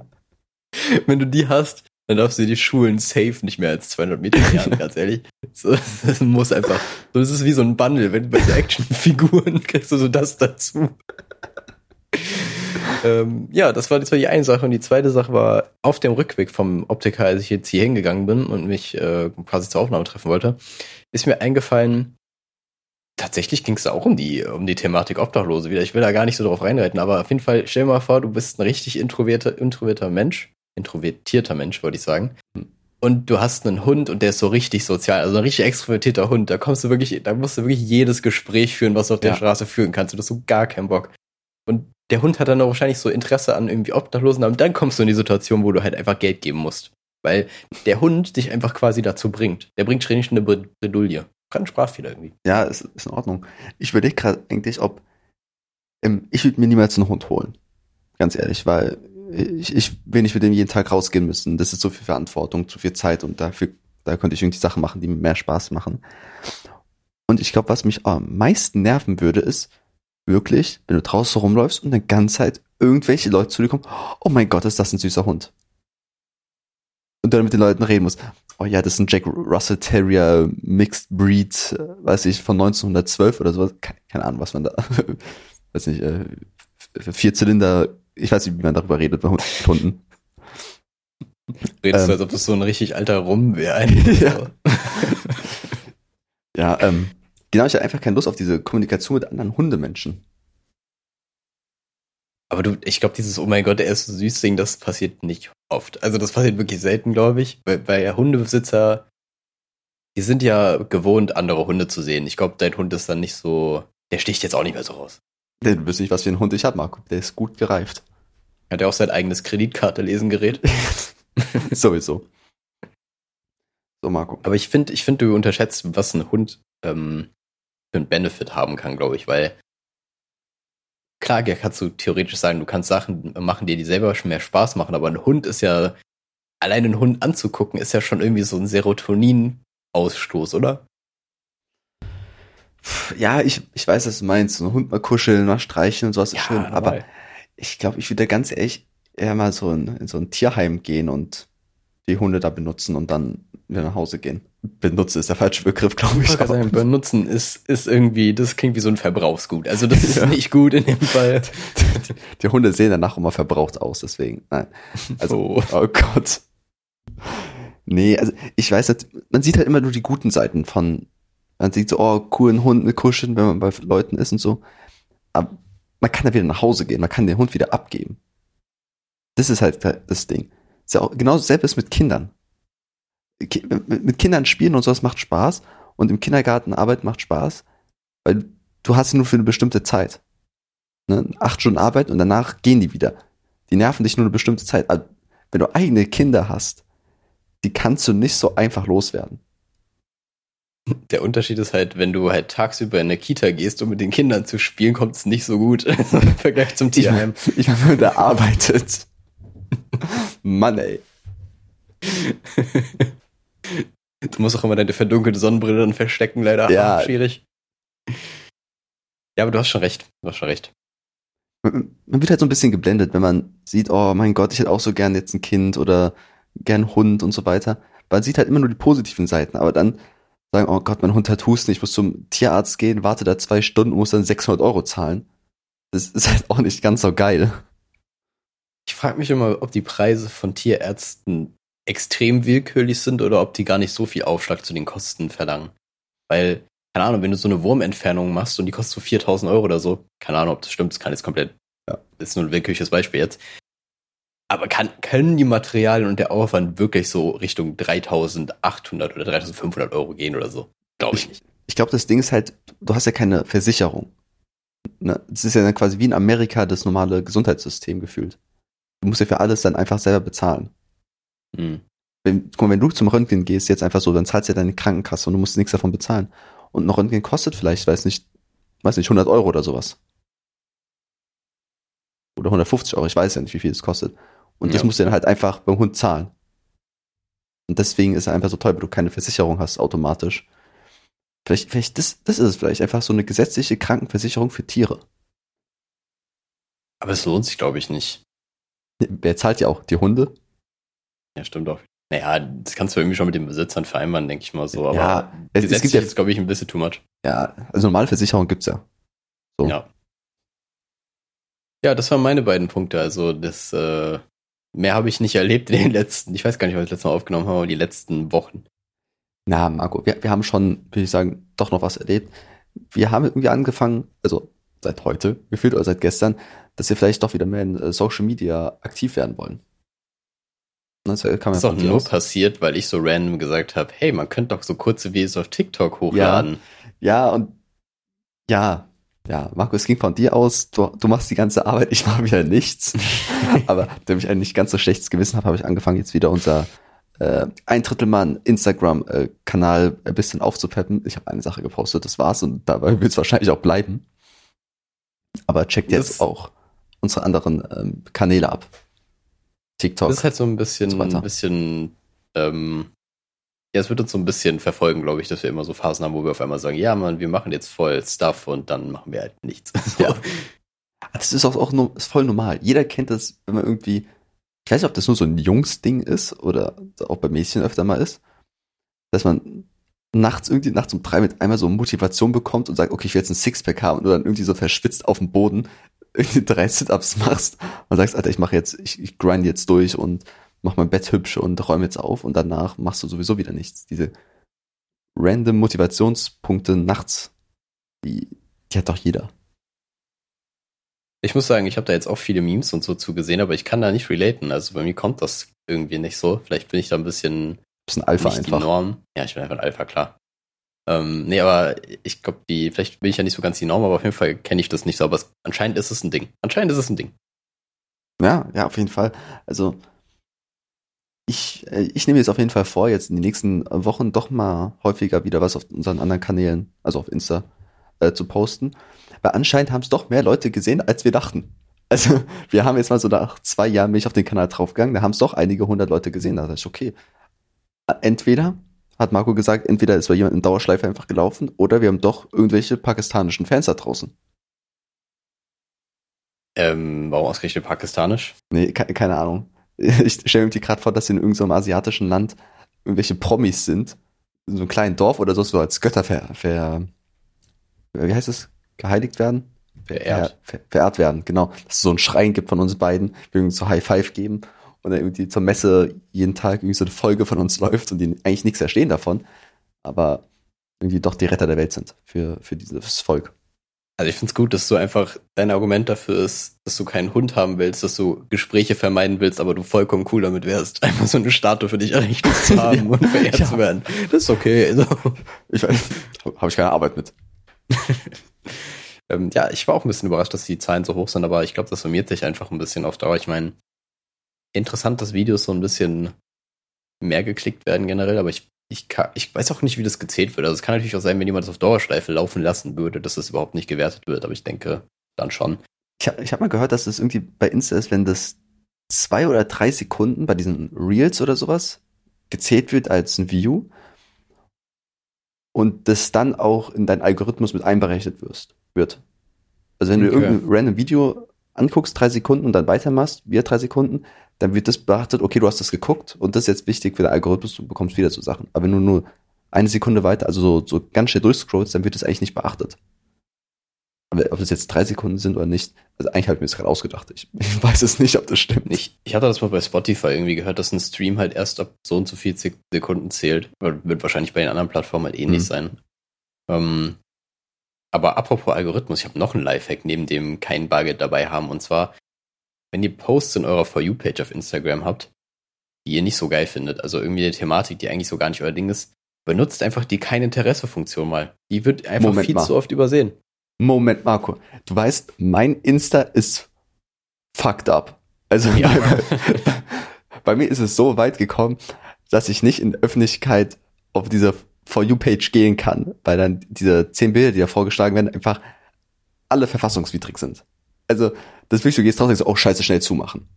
Wenn du die hast, dann darfst du die Schulen safe nicht mehr als 200 Meter jagen, ganz ehrlich. So, das muss einfach, so das ist wie so ein Bundle, wenn du bei so Actionfiguren kriegst du so das dazu. ähm, ja, das war, das war die eine Sache. Und die zweite Sache war, auf dem Rückweg vom Optiker, als ich jetzt hier hingegangen bin und mich äh, quasi zur Aufnahme treffen wollte, ist mir eingefallen, tatsächlich ging es auch um die, um die Thematik Obdachlose wieder. Ich will da gar nicht so drauf reinreiten, aber auf jeden Fall, stell dir mal vor, du bist ein richtig introverter, introverter Mensch, introvertierter Mensch, wollte ich sagen. Und du hast einen Hund und der ist so richtig sozial, also ein richtig extrovertierter Hund. Da kommst du wirklich, da musst du wirklich jedes Gespräch führen, was du auf der Ja. Straße führen kannst. Du hast so gar keinen Bock. Und der Hund hat dann auch wahrscheinlich so Interesse an irgendwie Obdachlosen, und dann kommst du in die Situation, wo du halt einfach Geld geben musst. Weil der Hund dich einfach quasi dazu bringt. Der bringt ständig eine Bre- Bredouille. Kann Sprachfehler irgendwie. Ja, ist, ist in Ordnung. Ich überlege gerade eigentlich, ob ähm, ich würde mir niemals einen Hund holen. Ganz ehrlich, weil ich, ich will nicht mit dem jeden Tag rausgehen müssen. Das ist so viel Verantwortung, zu viel Zeit und dafür, da könnte ich irgendwie Sachen machen, die mir mehr Spaß machen. Und ich glaube, was mich am meisten nerven würde, ist wirklich, wenn du draußen rumläufst und dann ganze Zeit irgendwelche Leute zu dir kommen, oh mein Gott, ist das ein süßer Hund. Und dann mit den Leuten reden musst. Oh ja, das ist ein Jack Russell Terrier Mixed Breed, weiß ich, von 1912 oder sowas. Keine, Ahnung, was man da, weiß nicht, äh, vier Zylinder, ich weiß nicht, wie man darüber redet bei Hunden. Redest Ähm. du, als ob das so ein richtig alter Rum wäre. Ja. Ja, ähm, genau, ich hatte einfach keine Lust auf diese Kommunikation mit anderen Hundemenschen. Aber du, ich glaube, dieses Oh mein Gott, er ist so süß Ding, das passiert nicht oft. Also das passiert wirklich selten, glaube ich. Weil, weil ja Hundebesitzer, die sind ja gewohnt, andere Hunde zu sehen. Ich glaube, dein Hund ist dann nicht so, der sticht jetzt auch nicht mehr so raus. Du wisst nicht, was für einen Hund ich habe, Marco. Der ist gut gereift. Hat er auch sein eigenes Kreditkarte-Lesengerät. Sowieso. So, Marco. Aber ich finde, ich finde, du unterschätzt, was ein Hund ähm, für einen Benefit haben kann, glaube ich, weil klar, ja, kannst du theoretisch sagen, du kannst Sachen machen, die dir selber schon mehr Spaß machen, aber ein Hund ist ja, allein einen Hund anzugucken, ist ja schon irgendwie so ein Serotonin-Ausstoß, oder? Ja, ich, ich weiß, was du meinst. So einen Hund mal kuscheln, mal streicheln und sowas ist schön. Aber normal. ich glaube, ich würde ganz ehrlich eher mal so in, in so ein Tierheim gehen und die Hunde da benutzen und dann wieder nach Hause gehen. Benutzen ist der falsche Begriff, glaube ich. Ich aber- sagen, benutzen ist, ist irgendwie, das klingt wie so ein Verbrauchsgut. Also das ist Ja. nicht gut in dem Fall. Die Hunde sehen danach immer verbraucht aus, deswegen. Nein. Also, Oh. oh, Gott. Nee, also ich weiß man sieht halt immer nur die guten Seiten von, man sieht so, oh, coolen Hund mit Kuscheln, wenn man bei Leuten ist und so. Aber man kann da wieder nach Hause gehen, man kann den Hund wieder abgeben. Das ist halt das Ding. Ist ja auch genauso selbst mit Kindern. Ki- Mit Kindern spielen und sowas macht Spaß und im Kindergarten Arbeit macht Spaß, weil du hast sie nur für eine bestimmte Zeit. Ne? Acht Stunden Arbeit und danach gehen die wieder. Die nerven dich nur eine bestimmte Zeit. Also, Wenn du eigene Kinder hast, die kannst du nicht so einfach loswerden. Der Unterschied ist halt, wenn du halt tagsüber in eine Kita gehst, um mit den Kindern zu spielen, kommt es nicht so gut im Vergleich zum Tierheim. ich wenn man da arbeitet. Mann, ey. Du musst auch immer deine verdunkelte Sonnenbrille dann verstecken, leider. Ja. Schwierig. Ja, aber du hast schon recht. Du hast schon recht. Man man wird halt so ein bisschen geblendet, wenn man sieht, oh mein Gott, ich hätte auch so gern jetzt ein Kind oder gern Hund und so weiter. Man sieht halt immer nur die positiven Seiten, aber dann sagen, oh Gott, mein Hund hat Husten, ich muss zum Tierarzt gehen, warte da zwei Stunden und muss dann 600 Euro zahlen. Das ist halt auch nicht ganz so geil. Ich frage mich immer, ob die Preise von Tierärzten extrem willkürlich sind oder ob die gar nicht so viel Aufschlag zu den Kosten verlangen. Weil, keine Ahnung, wenn du so eine Wurmentfernung machst und die kostet so 4000 Euro oder so, keine Ahnung, ob das stimmt, das kann jetzt komplett, Ja. das ist nur ein willkürliches Beispiel jetzt. Aber kann, können die Materialien und der Aufwand wirklich so Richtung 3800 oder 3500 Euro gehen oder so? Glaube ich nicht. Ich glaube, das Ding ist halt, du hast ja keine Versicherung. Ne? Das ist ja dann quasi wie in Amerika das normale Gesundheitssystem gefühlt. Du musst ja für alles dann einfach selber bezahlen. Hm. Wenn, guck mal, wenn du zum Röntgen gehst, jetzt einfach so, dann zahlst du ja deine Krankenkasse und du musst nichts davon bezahlen. Und ein Röntgen kostet vielleicht, weiß nicht, weiß nicht, 100 Euro oder sowas. Oder 150 Euro, ich weiß ja nicht, wie viel das kostet. Und das Ja. musst du dann halt einfach beim Hund zahlen. Und deswegen ist er einfach so teuer, weil du keine Versicherung hast automatisch. Vielleicht, vielleicht, das, das ist es vielleicht, einfach so eine gesetzliche Krankenversicherung für Tiere. Aber es lohnt sich, glaube ich, nicht. Wer zahlt ja auch? Die Hunde? Ja, stimmt auch. Naja, das kannst du irgendwie schon mit den Besitzern vereinbaren, denke ich mal so. Aber ja, es, es gibt ja jetzt, glaube ich, ein bisschen too much. Ja, also normale Versicherung gibt's ja. So. Ja. Ja, das waren meine beiden Punkte. Also das äh, mehr habe ich nicht erlebt in den letzten, ich weiß gar nicht, was ich letztes Mal aufgenommen habe, aber die letzten Wochen. Na, Marco, wir, wir haben schon, würde ich sagen, doch noch was erlebt. Wir haben irgendwie angefangen, also seit heute gefühlt oder seit gestern, dass wir vielleicht doch wieder mehr in äh, Social Media aktiv werden wollen. Das, kann man das ist auch nur aus. passiert, weil ich so random gesagt habe, hey, man könnte doch so kurze Videos auf TikTok hochladen. Ja, ja und ja, ja, Marco, es ging von dir aus, du, du machst die ganze Arbeit, ich mache wieder nichts. Aber damit ich ein nicht ganz so schlechtes Gewissen habe, habe ich angefangen, jetzt wieder unser äh, ein Drittel Mann Instagram-Kanal äh, ein bisschen aufzupeppen. Ich habe eine Sache gepostet, das war's und dabei wird es wahrscheinlich auch bleiben. Aber checkt jetzt das, auch unsere anderen ähm, Kanäle ab. TikTok. Das ist halt so ein bisschen, so ein bisschen, ähm, ja, es wird uns so ein bisschen verfolgen, glaube ich, dass wir immer so Phasen haben, wo wir auf einmal sagen, ja, man, wir machen jetzt voll Stuff und dann machen wir halt nichts. Ja. Das ist auch, auch ist voll normal. Jeder kennt das, wenn man irgendwie, ich weiß nicht, ob das nur so ein Jungsding ist oder auch bei Mädchen öfter mal ist, dass man nachts irgendwie nachts um drei mit einmal so Motivation bekommt und sagt, okay, ich will jetzt ein Sixpack haben und du dann irgendwie so verschwitzt auf dem Boden irgendwie drei Sit-Ups machst und sagst, Alter, ich mache jetzt, ich, ich grind jetzt durch und mach mein Bett hübsch und räume jetzt auf und danach machst du sowieso wieder nichts. Diese random Motivationspunkte nachts, die, die hat doch jeder. Ich muss sagen, ich habe da jetzt auch viele Memes und so zugesehen, aber ich kann da nicht relaten. Also bei mir kommt das irgendwie nicht so. Vielleicht bin ich da ein bisschen, bisschen Alpha nicht einfach. Die Norm. Ja, ich bin einfach ein Alpha, klar. Ähm, nee, aber ich glaube, die, vielleicht bin ich ja nicht so ganz die Norm, aber auf jeden Fall kenne ich das nicht so. Aber es, anscheinend ist es ein Ding. Anscheinend ist es ein Ding. Ja, ja, auf jeden Fall. Also ich, äh, ich nehme jetzt auf jeden Fall vor, jetzt in den nächsten Wochen doch mal häufiger wieder was auf unseren anderen Kanälen, also auf Insta, äh, zu posten. Weil anscheinend haben es doch mehr Leute gesehen, als wir dachten. Also wir haben jetzt mal so nach zwei Jahren mich auf den Kanal draufgegangen, da haben es doch einige hundert Leute gesehen. Da dachte ich, okay, entweder hat Marco gesagt, entweder ist bei jemand in Dauerschleife einfach gelaufen oder wir haben doch irgendwelche pakistanischen Fans da draußen. Ähm, warum ausgerechnet pakistanisch? Nee, ke keine Ahnung. Ich stelle mir gerade vor, dass in irgendeinem asiatischen Land irgendwelche Promis sind, in so einem kleinen Dorf oder so, so als Götter ver, ver wie heißt es? Geheiligt werden? Verehrt. Ver, verehrt werden, genau. Dass es so einen Schrein gibt von uns beiden, wir irgendwie so High Five geben und dann irgendwie zur Messe jeden Tag irgendwie so eine Folge von uns läuft und die eigentlich nichts verstehen davon, aber irgendwie doch die Retter der Welt sind für, für dieses Volk. Also ich finde es gut, dass du einfach dein Argument dafür ist, dass du keinen Hund haben willst, dass du Gespräche vermeiden willst, aber du vollkommen cool damit wärst, einfach so eine Statue für dich errichtet zu haben und verehrt ja. zu werden. Das ist okay. Also. Ich weiß, habe ich keine Arbeit mit. ähm, ja, ich war auch ein bisschen überrascht, dass die Zahlen so hoch sind, aber ich glaube, das summiert sich einfach ein bisschen auf Dauer. Ich meine, interessant, dass Videos so ein bisschen mehr geklickt werden generell, aber ich, ich, kann, ich weiß auch nicht, wie das gezählt wird. Also es kann natürlich auch sein, wenn jemand das auf Dauerschleife laufen lassen würde, dass das überhaupt nicht gewertet wird, aber ich denke dann schon. Ich habe ich hab mal gehört, dass das irgendwie bei Insta ist, wenn das zwei oder drei Sekunden bei diesen Reels oder sowas gezählt wird als ein View und das dann auch in deinen Algorithmus mit einberechnet wirst, wird. Also wenn okay. du irgendein random Video anguckst, drei Sekunden und dann weitermachst, wieder drei Sekunden, dann wird das beachtet, okay, du hast das geguckt und das ist jetzt wichtig für den Algorithmus, du bekommst wieder so Sachen. Aber wenn du nur eine Sekunde weiter, also so, so ganz schnell durchscrollst, dann wird das eigentlich nicht beachtet. Aber ob das jetzt drei Sekunden sind oder nicht, also eigentlich habe ich mir das gerade ausgedacht. Ich, ich, weiß es nicht, ob das stimmt. Ich, ich hatte das mal bei Spotify irgendwie gehört, dass ein Stream halt erst ab so und so viel Sekunden zählt. Wird wahrscheinlich bei den anderen Plattformen halt ähnlich mhm. sein. Ähm, aber apropos Algorithmus, ich habe noch einen Lifehack, neben dem kein Bargeld dabei haben. Und zwar, wenn ihr Posts in eurer For You-Page auf Instagram habt, die ihr nicht so geil findet, also irgendwie eine Thematik, die eigentlich so gar nicht euer Ding ist, benutzt einfach die kein Interesse-Funktion mal. Die wird einfach Moment viel mal. zu oft übersehen. Moment, Marco. Du weißt, mein Insta ist fucked up. Also ja. bei, bei, mir ist es so weit gekommen, dass ich nicht in Öffentlichkeit auf diese For You-Page gehen kann, weil dann diese zehn Bilder, die da vorgeschlagen werden, einfach alle verfassungswidrig sind. Also, das wirklich, du gehst drauf und sagst, oh, scheiße, schnell zumachen.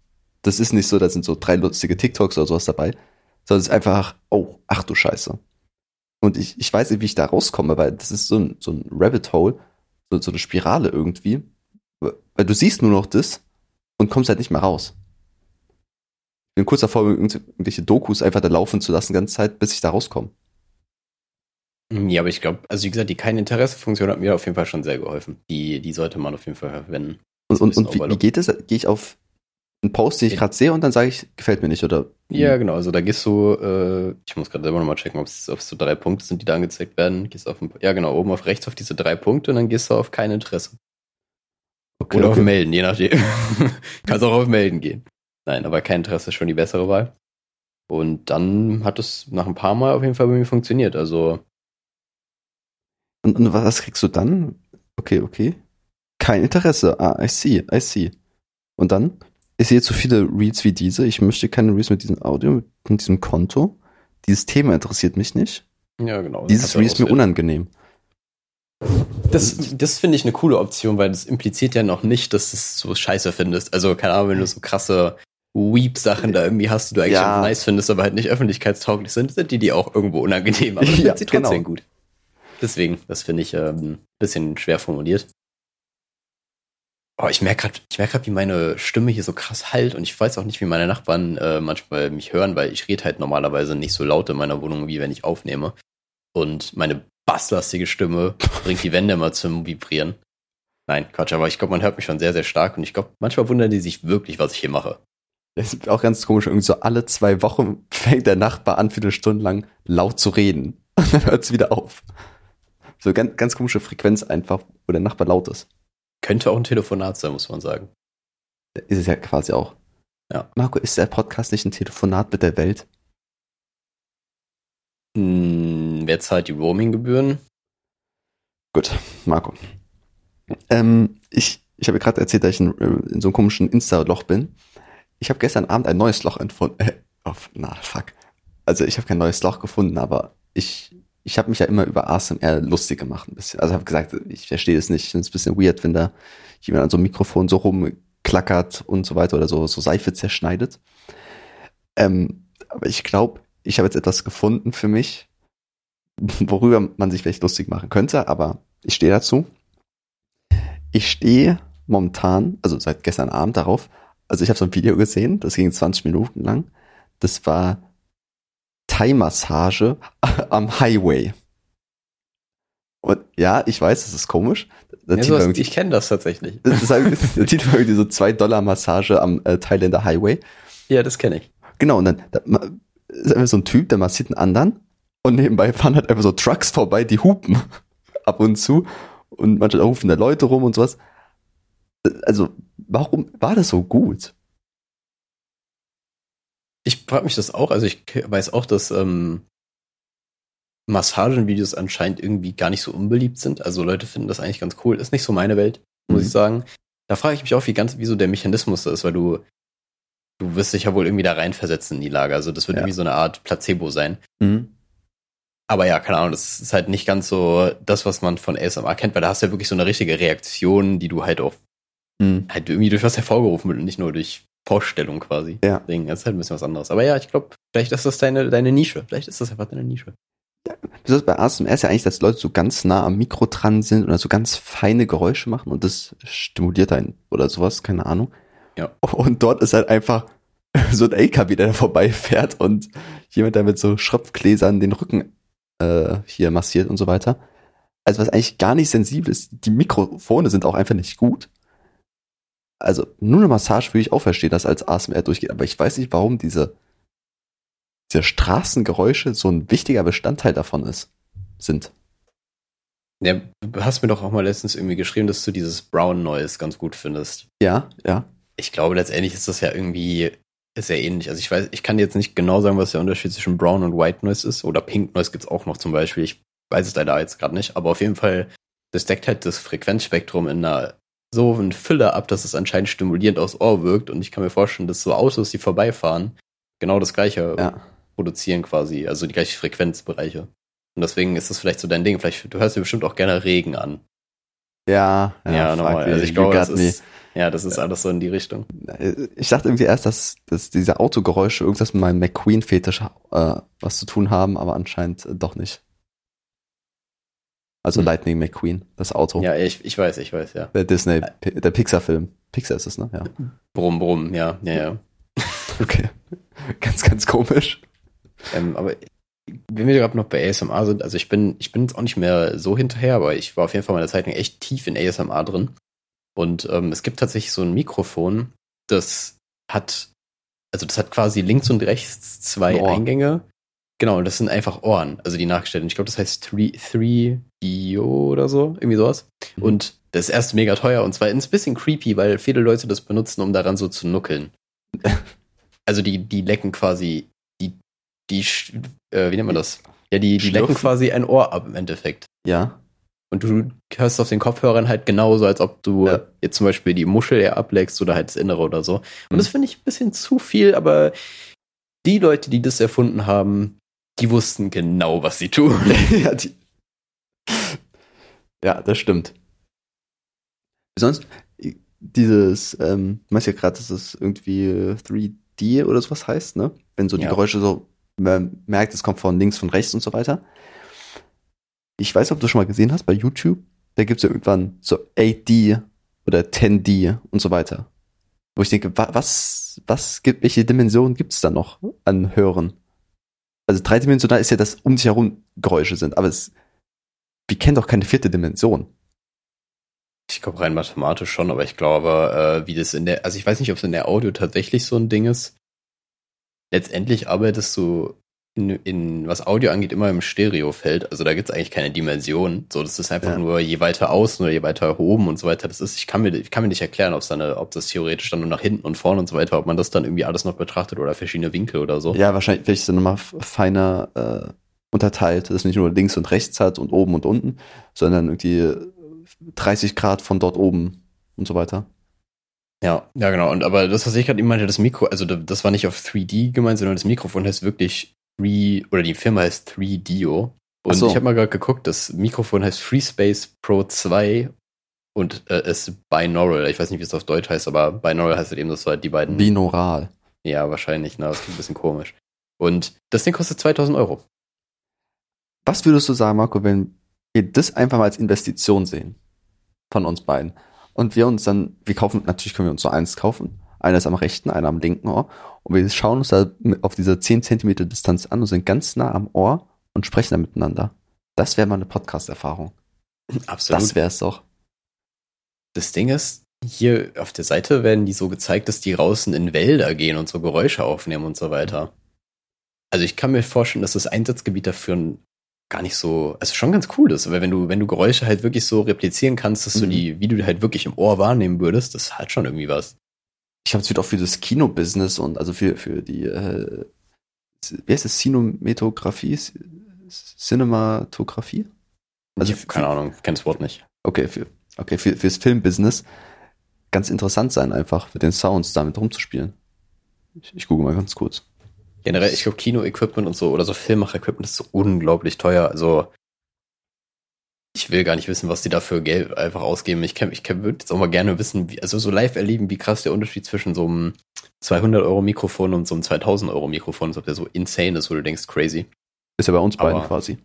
Das ist nicht so, da sind so drei lustige TikToks oder sowas dabei, sondern es ist einfach, oh, ach du Scheiße. Und ich, ich weiß nicht, wie ich da rauskomme, weil das ist so ein, so ein Rabbit Hole, so, so eine Spirale irgendwie. Weil du siehst nur noch das und kommst halt nicht mehr raus. Ich bin kurz davor, irgendwelche Dokus einfach da laufen zu lassen, die ganze Zeit, bis ich da rauskomme. Ja, aber ich glaube, also wie gesagt, die kein Interesse-Funktion hat mir auf jeden Fall schon sehr geholfen. Die, die sollte man auf jeden Fall verwenden. Und, und, und wie, wie geht es? Gehe ich auf einen Post, den ich gerade sehe und dann sage ich, gefällt mir nicht, oder? Ja, genau. Also da gehst du, äh, ich muss gerade selber nochmal checken, ob es so drei Punkte sind, die da angezeigt werden. Gehst auf, ja genau, oben auf rechts auf diese drei Punkte und dann gehst du auf kein Interesse. Okay, Oder okay. auf Melden, je nachdem. Kannst auch auf Melden gehen. Nein, aber kein Interesse ist schon die bessere Wahl. Und dann hat es nach ein paar Mal auf jeden Fall bei mir funktioniert. Also. Und, und was kriegst du dann? Okay, okay. Kein Interesse. Ah, I see, I see. Und dann? Ich sehe zu viele Reads wie diese. Ich möchte keine Reads mit diesem Audio, mit diesem Konto. Dieses Thema interessiert mich nicht. Ja, genau. Dieses Read ist mir unangenehm. Das, das finde ich eine coole Option, weil das impliziert ja noch nicht, dass du es so scheiße findest. Also, keine Ahnung, wenn du so krasse Weep-Sachen da irgendwie hast, die du eigentlich ja. nice findest, aber halt nicht öffentlichkeitstauglich sind, sind die die auch irgendwo unangenehm. Aber das ja, sie trotzdem genau. gut. Deswegen, das finde ich ein ähm, bisschen schwer formuliert. Oh, ich merke gerade, ich merke gerade, wie meine Stimme hier so krass halt und ich weiß auch nicht, wie meine Nachbarn äh, manchmal mich hören, weil ich rede halt normalerweise nicht so laut in meiner Wohnung, wie wenn ich aufnehme. Und meine basslastige Stimme bringt die Wände immer zum Vibrieren. Nein, Quatsch, aber ich glaube, man hört mich schon sehr, sehr stark und ich glaube, manchmal wundern die sich wirklich, was ich hier mache. Das ist auch ganz komisch, irgendwie so alle zwei Wochen fängt der Nachbar an, viele Stunden lang laut zu reden. Und dann hört es wieder auf. So ganz, ganz komische Frequenz einfach, wo der Nachbar laut ist. Könnte auch ein Telefonat sein, muss man sagen. Ist es ja quasi auch. Ja. Marco, ist der Podcast nicht ein Telefonat mit der Welt? Hm, wer zahlt die Roaming-Gebühren? Gut, Marco. Ähm, ich ich habe gerade erzählt, dass ich in, in, so einem komischen Insta-Loch bin. Ich habe gestern Abend ein neues Loch entfunden. Äh, oh, na, fuck. Also ich habe kein neues Loch gefunden, aber ich ich habe mich ja immer über ASMR lustig gemacht ein bisschen. Also habe gesagt, ich verstehe es nicht. Ich finde es ein bisschen weird, wenn da jemand an so einem Mikrofon so rumklackert und so weiter oder so, so Seife zerschneidet. Ähm, aber ich glaube, ich habe jetzt etwas gefunden für mich, worüber man sich vielleicht lustig machen könnte, aber ich stehe dazu. Ich stehe momentan, also seit gestern Abend darauf, also ich habe so ein Video gesehen, das ging 20 Minuten lang. Das war Thai-Massage am Highway. Und ja, ich weiß, das ist komisch. Ja, sowas, ich kenne das tatsächlich. Das ist halt, man irgendwie so 2 Dollar Massage am äh, Thailänder Highway. Ja, das kenne ich. Genau, und dann da, ist einfach so ein Typ, der massiert einen anderen und nebenbei fahren halt einfach so Trucks vorbei, die hupen ab und zu und manchmal rufen da Leute rum und sowas. Also, warum war das so gut? Ich frage mich das auch. Also ich weiß auch, dass ähm, Massagenvideos anscheinend irgendwie gar nicht so unbeliebt sind. Also Leute finden das eigentlich ganz cool. Ist nicht so meine Welt, muss mhm. ich sagen. Da frage ich mich auch, wie ganz, wieso der Mechanismus ist, weil du, du wirst dich ja wohl irgendwie da reinversetzen in die Lage. Also das wird ja. irgendwie so eine Art Placebo sein. Mhm. Aber ja, keine Ahnung, das ist halt nicht ganz so das, was man von ASMR kennt, weil da hast du ja wirklich so eine richtige Reaktion, die du halt auch mhm. halt irgendwie durch was hervorgerufen wird und nicht nur durch Vorstellung quasi. Ja. Deswegen, das ist halt ein bisschen was anderes. Aber ja, ich glaube, vielleicht ist das deine, deine Nische. Vielleicht ist das einfach deine Nische. Ja, besonders bei ASMR ist ja eigentlich, dass Leute so ganz nah am Mikro dran sind oder so ganz feine Geräusche machen und das stimuliert einen oder sowas, keine Ahnung. Ja. Und dort ist halt einfach so ein LKW, der da vorbeifährt und jemand, der mit so Schröpfgläsern den Rücken äh, hier massiert und so weiter. Also was eigentlich gar nicht sensibel ist, die Mikrofone sind auch einfach nicht gut also nur eine Massage würde ich auch verstehen, dass als ASMR durchgeht, aber ich weiß nicht, warum diese, diese Straßengeräusche so ein wichtiger Bestandteil davon ist, sind. Ja, du hast mir doch auch mal letztens irgendwie geschrieben, dass du dieses Brown Noise ganz gut findest. Ja, ja. Ich glaube, letztendlich ist das ja irgendwie sehr ähnlich. Also ich weiß, ich kann jetzt nicht genau sagen, was der Unterschied zwischen Brown und White Noise ist. Oder Pink Noise gibt's auch noch zum Beispiel. Ich weiß es leider jetzt gerade nicht. Aber auf jeden Fall, das deckt halt das Frequenzspektrum in einer so ein Füller ab, dass es anscheinend stimulierend aufs Ohr wirkt. Und ich kann mir vorstellen, dass so Autos, die vorbeifahren, genau das gleiche ja. produzieren quasi, also die gleichen Frequenzbereiche. Und deswegen ist das vielleicht so dein Ding. Vielleicht, du hörst dir bestimmt auch gerne Regen an. Ja, ja, ja nochmal. Also ich glaube, das ist, ja, das ist alles so in die Richtung. Ich dachte irgendwie erst, dass, dass diese Autogeräusche irgendwas mit meinem McQueen-Fetisch äh, was zu tun haben, aber anscheinend doch nicht. Also Hm. Lightning McQueen, das Auto. Ja, ich, ich weiß, ich weiß, ja. Der Disney, der Pixar-Film. Pixar ist es, ne? Ja. Brumm, brumm, ja, ja, ja. Okay. ganz, ganz komisch. Ähm, aber wenn wir gerade noch bei ASMR sind, also ich bin, ich bin jetzt auch nicht mehr so hinterher, aber ich war auf jeden Fall meine Zeit lang echt tief in ASMR drin. Und ähm, es gibt tatsächlich so ein Mikrofon, das hat, also das hat quasi links und rechts zwei Ohr. Eingänge. Genau, und das sind einfach Ohren, also die nachgestellten. Ich glaube, das heißt 3DO oder so, irgendwie sowas. Mhm. Und das ist erst mega teuer und zwar ein bisschen creepy, weil viele Leute das benutzen, um daran so zu nuckeln. also die, die lecken quasi, die, die, äh, wie nennt man das? Ja, die, die lecken quasi ein Ohr ab im Endeffekt. Ja. Und du hörst auf den Kopfhörern halt genauso, als ob du Ja. jetzt zum Beispiel die Muschel eher ableckst oder halt das Innere oder so. Und Mhm. das finde ich ein bisschen zu viel, aber die Leute, die das erfunden haben, die wussten genau, was sie tun. ja, die, ja, das stimmt. Sonst, dieses, ähm, du meinst ja gerade, dass es irgendwie äh, 3D oder sowas heißt, ne? Wenn so die Ja. Geräusche so, man merkt, es kommt von links, von rechts und so weiter. Ich weiß, ob du schon mal gesehen hast bei YouTube, da gibt's ja irgendwann so 8D oder 10D und so weiter. Wo ich denke, wa was, was gibt, welche Dimensionen gibt's da noch an Hören? Also dreidimensional ist ja, dass um sich herum Geräusche sind, aber es, wir kennen doch keine vierte Dimension. Ich glaube rein mathematisch schon, aber ich glaube, äh, wie das in der, also ich weiß nicht, ob es in der Audio tatsächlich so ein Ding ist. Letztendlich arbeitest du in, in was Audio angeht immer im Stereofeld. Also da gibt es eigentlich keine Dimension. So, das ist einfach Ja. nur je weiter außen oder je weiter oben und so weiter. Das ist, ich kann mir, ich kann mir nicht erklären, ob es dann, ob das theoretisch dann nur nach hinten und vorne und so weiter, ob man das dann irgendwie alles noch betrachtet oder verschiedene Winkel oder so. Ja, wahrscheinlich vielleicht ist es nochmal feiner äh, unterteilt, dass es nicht nur links und rechts hat und oben und unten, sondern irgendwie 30 Grad von dort oben und so weiter. Ja, ja, genau. Und aber das, was ich gerade eben meinte, das Mikro, also da- das war nicht auf 3D gemeint, sondern das Mikrofon heißt wirklich 3, oder die Firma heißt 3DO. Und so. ich habe mal gerade geguckt, das Mikrofon heißt FreeSpace Pro 2 und äh, ist binaural. Ich weiß nicht, wie es auf Deutsch heißt, aber binaural heißt halt eben, dass du halt die beiden. Binaural. ja, wahrscheinlich, ne? Das klingt ein bisschen komisch. Und das Ding kostet 2000 Euro. Was würdest du sagen, Marco, wenn wir das einfach mal als Investition sehen? Von uns beiden. Und wir uns dann, wir kaufen, natürlich können wir uns so eins kaufen. Einer ist am rechten, einer am linken Ohr. Und wir schauen uns da auf dieser 10 Zentimeter Distanz an und sind ganz nah am Ohr und sprechen dann miteinander. Das wäre mal eine Podcast-Erfahrung. Absolut. Das wäre es doch. Das Ding ist, hier auf der Seite werden die so gezeigt, dass die draußen in Wälder gehen und so Geräusche aufnehmen und so weiter. Also ich kann mir vorstellen, dass das Einsatzgebiet dafür gar nicht so, also schon ganz cool ist, weil wenn du, wenn du Geräusche halt wirklich so replizieren kannst, dass du Mhm. die, wie du die halt wirklich im Ohr wahrnehmen würdest, das hat schon irgendwie was. Ich glaube, es wird auch für das Kino-Business und also für, für die, äh, wie heißt es, Cinematographie? Cinematografie? Also ich, keine Ahnung, ich kenn das Wort nicht. Okay, für, okay, für, fürs Filmbusiness ganz interessant sein, einfach mit den Sounds damit rumzuspielen. Ich, ich google mal ganz kurz. Generell, ich glaube, Kino-Equipment und so oder so Filmmacher-Equipment ist so unglaublich teuer. Also ich will gar nicht wissen, was die dafür Geld einfach ausgeben. Ich, kann- ich kann- würde jetzt auch mal gerne wissen, wie, also so live erleben, wie krass der Unterschied zwischen so einem 200 Euro Mikrofon und so einem 2000 Euro Mikrofon ist, ob der so insane ist, wo du denkst, crazy. Ist ja bei uns beiden Aber- quasi.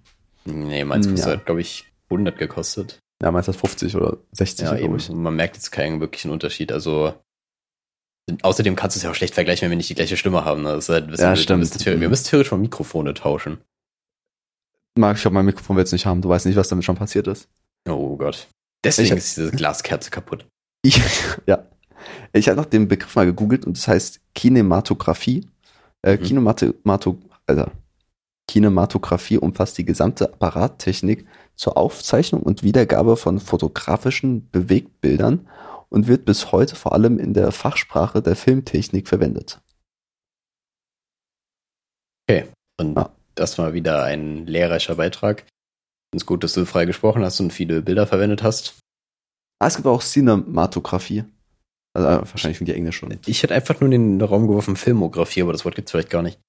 Nee, meins Hm, ja. halt, glaube ich, 100 gekostet. Ja, meinst du das 50 oder 60, Ja, glaube eben. ich. Man merkt jetzt keinen wirklichen Unterschied. Also außerdem kannst du es ja auch schlecht vergleichen, wenn wir nicht die gleiche Stimme haben. Ne? Das ist halt bisschen Ja, stimmt. Wir müssen, theoretisch- wir müssen theoretisch mal Mikrofone tauschen. Marc, ich glaube, mein Mikrofon wird es nicht haben. Du weißt nicht, was damit schon passiert ist. Oh Gott. Deswegen Ich ist diese Glaskerze kaputt. Ich, ja. Ich habe nach dem Begriff mal gegoogelt und das heißt Kinematographie. Äh, Mhm. Kinematographie, Alter. Kinematographie umfasst die gesamte Apparattechnik zur Aufzeichnung und Wiedergabe von fotografischen Bewegtbildern und wird bis heute vor allem in der Fachsprache der Filmtechnik verwendet. Und Ja. Das war wieder ein lehrreicher Beitrag. Es gut, dass du frei gesprochen hast und viele Bilder verwendet hast. Ah, es gibt auch Cinematographie. Also äh, wahrscheinlich sind die Englisch schon. Ich hätte einfach nur in den Raum geworfen Filmografie, aber das Wort gibt es vielleicht gar nicht.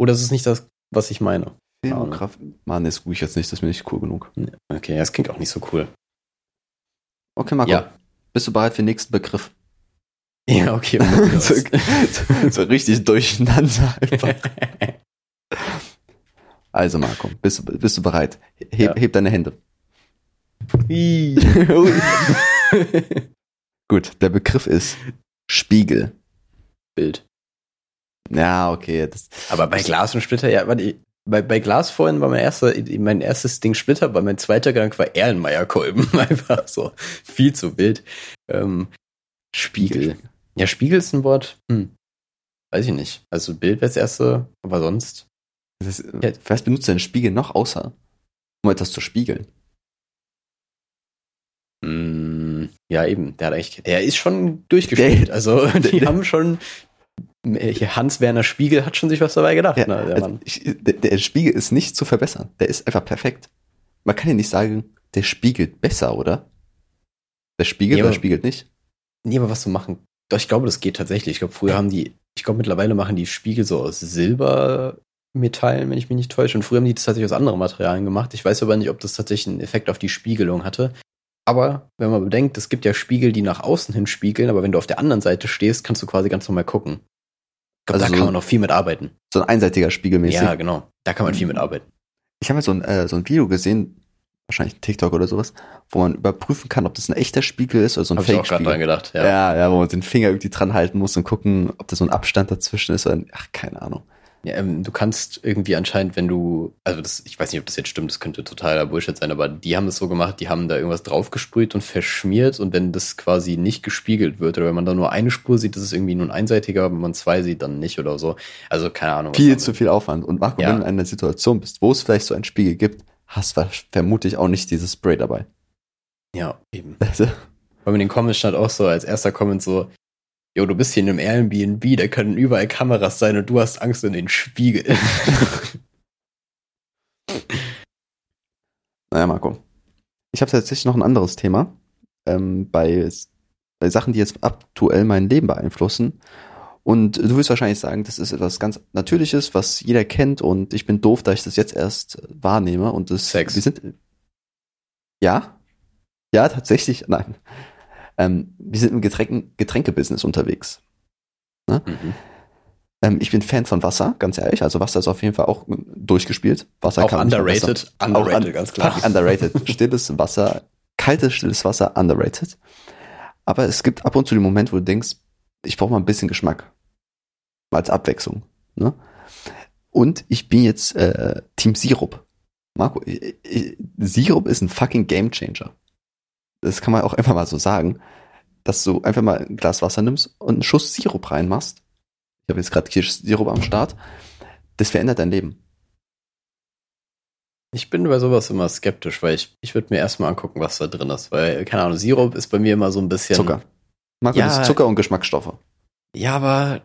Oder es ist nicht das, was ich meine. Filmografie. Mann, das google ich jetzt nicht, das ist mir nicht cool genug. Okay, das klingt auch nicht so cool. Okay, Marco, Ja. bist du bereit für den nächsten Begriff? Ja, okay. so, so, so richtig durcheinander einfach. Also Marco, bist, du- bist du bereit? Heb, Ja. heb deine Hände. Gut, der Begriff ist Spiegel. Bild. Ja, okay. Das, Aber bei Glas und Splitter, ja, warte, bei, bei Glas vorhin war mein erster, mein erstes Ding Splitter, aber mein zweiter Gedanke war Erlenmeyer-Kolben. Einfach so viel zu wild. Ähm, Spiegel. Ja, Spiegel ist ein Wort. Hm. Weiß ich nicht. Also Bild wäre das erste, aber sonst. Das ist, was benutzt denn Spiegel noch außer, um etwas zu spiegeln? Hm, ja, eben. Der hat eigentlich, der ist schon durchgespielt. Der- also die der- haben schon. Hier Hans-Werner Spiegel hat schon sich was dabei gedacht, Ja, ne, der also Mann. der, der Spiegel ist nicht zu verbessern. Der ist einfach perfekt. Man kann ja nicht sagen, der spiegelt besser, oder? Der spiegelt Ja, oder spiegelt nicht? Nee, aber was du machen. Doch, ich glaube, das geht tatsächlich. Ich glaube, früher haben die, ich glaube, mittlerweile machen die Spiegel so aus Silbermetallen, wenn ich mich nicht täusche. Und früher haben die das tatsächlich aus anderen Materialien gemacht. Ich weiß aber nicht, ob das tatsächlich einen Effekt auf die Spiegelung hatte. Aber wenn man bedenkt, es gibt ja Spiegel, die nach außen hin spiegeln, aber wenn du auf der anderen Seite stehst, kannst du quasi ganz normal gucken. Ich glaube, Also da so- kann man noch viel mit arbeiten. So ein einseitiger Spiegel mäßig. Ja, genau. Da kann man viel mit arbeiten. Ich habe mal so ein, äh, so ein Video gesehen, wahrscheinlich ein TikTok oder sowas, wo man überprüfen kann, ob das ein echter Spiegel ist oder so ein Habe ich auch gerade dran Fake-Spiegel. gedacht. Ja. Ja. ja, wo man den Finger irgendwie dran halten muss und gucken, ob da so ein Abstand dazwischen ist oder, ach, keine Ahnung. Ja, ähm, du kannst irgendwie anscheinend, wenn du, also das, ich weiß nicht, ob das jetzt stimmt, das könnte totaler Bullshit sein, aber die haben es so gemacht, die haben da irgendwas draufgesprüht und verschmiert und wenn das quasi nicht gespiegelt wird oder wenn man da nur eine Spur sieht, das ist irgendwie nur ein einseitiger, wenn man zwei sieht, dann nicht oder so. Also keine Ahnung. Viel zu viel Aufwand. Und Marco, Ja. wenn du in einer Situation bist, wo es vielleicht so einen Spiegel gibt, hast du vermutlich auch nicht dieses Spray dabei. Ja, eben. Also, Weil in den Comments stand auch so, als erster Comment so, Jo, du bist hier in einem Airbnb, da können überall Kameras sein und du hast Angst in den Spiegel. naja, Marco. Ich habe tatsächlich noch ein anderes Thema. Ähm, bei, bei Sachen, die jetzt aktuell mein Leben beeinflussen. Und du wirst wahrscheinlich sagen, das ist etwas ganz Natürliches, was jeder kennt und ich bin doof, da ich das jetzt erst wahrnehme und das Sex. Wir sind ja, ja tatsächlich, nein. Ähm, wir sind im Getränken, Getränkebusiness unterwegs. Mhm. Ähm, ich bin Fan von Wasser, ganz ehrlich. Also Wasser ist auf jeden Fall auch durchgespielt. Wasser Auch kann man nicht verbessern. underrated, underrated, un- ganz klar. underrated. Stilles Wasser, kaltes, stilles Wasser, underrated. Aber es gibt ab und zu den Moment, wo du denkst, ich brauche mal ein bisschen Geschmack. Als Abwechslung. Ne? Und ich bin jetzt äh, Team Sirup. Marco, ich, ich, Sirup ist ein fucking Gamechanger. Das kann man auch einfach mal so sagen, dass du einfach mal ein Glas Wasser nimmst und einen Schuss Sirup reinmachst. Ich habe jetzt gerade Kirschsirup am Start. Das verändert dein Leben. Ich bin bei sowas immer skeptisch, weil ich, ich würde mir erstmal angucken, was da drin ist. Weil, keine Ahnung, Sirup ist bei mir immer so ein bisschen. Zucker. Marco, Ja. das ist Zucker und Geschmacksstoffe. Ja, aber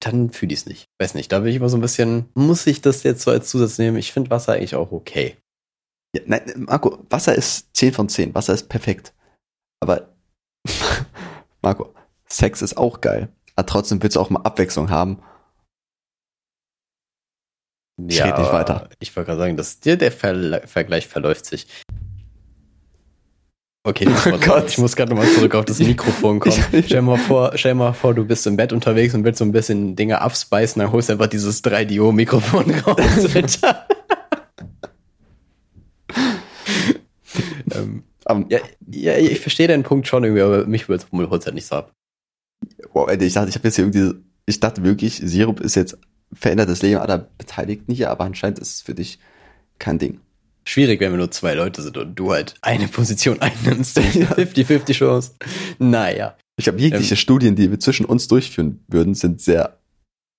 dann fühle ich es nicht. Weiß nicht, da bin ich immer so ein bisschen, muss ich das jetzt so als Zusatz nehmen? Ich finde Wasser eigentlich auch okay. Ja, nein, Marco, Wasser ist 10 von 10. Wasser ist perfekt. Aber Marco, Sex ist auch geil. Aber trotzdem willst du auch mal Abwechslung haben. Ich red nicht weiter. Ich wollte gerade sagen, dass der, der Verla Vergleich verläuft sich. Okay, Oh Gott. ich muss gerade nochmal zurück auf das Mikrofon kommen. Stell, mal vor, stell mal vor, du bist im Bett unterwegs und willst so ein bisschen Dinge abspeisen, dann holst du einfach dieses 3DO-Mikrofon raus. Ähm, Um, ja, ja, ich verstehe deinen Punkt schon irgendwie, aber mich holt es halt nicht so ab. wow, Alter, ich dachte, ich habe jetzt hier irgendwie, ich dachte wirklich, Sirup ist jetzt verändert das Leben aller Beteiligten hier, aber anscheinend ist es für dich kein Ding. Schwierig, wenn wir nur zwei Leute sind und du halt eine Position einnimmst. Ja. 50-50 Chance. Naja. Ich habe jegliche Studien, die wir zwischen uns durchführen würden, sind sehr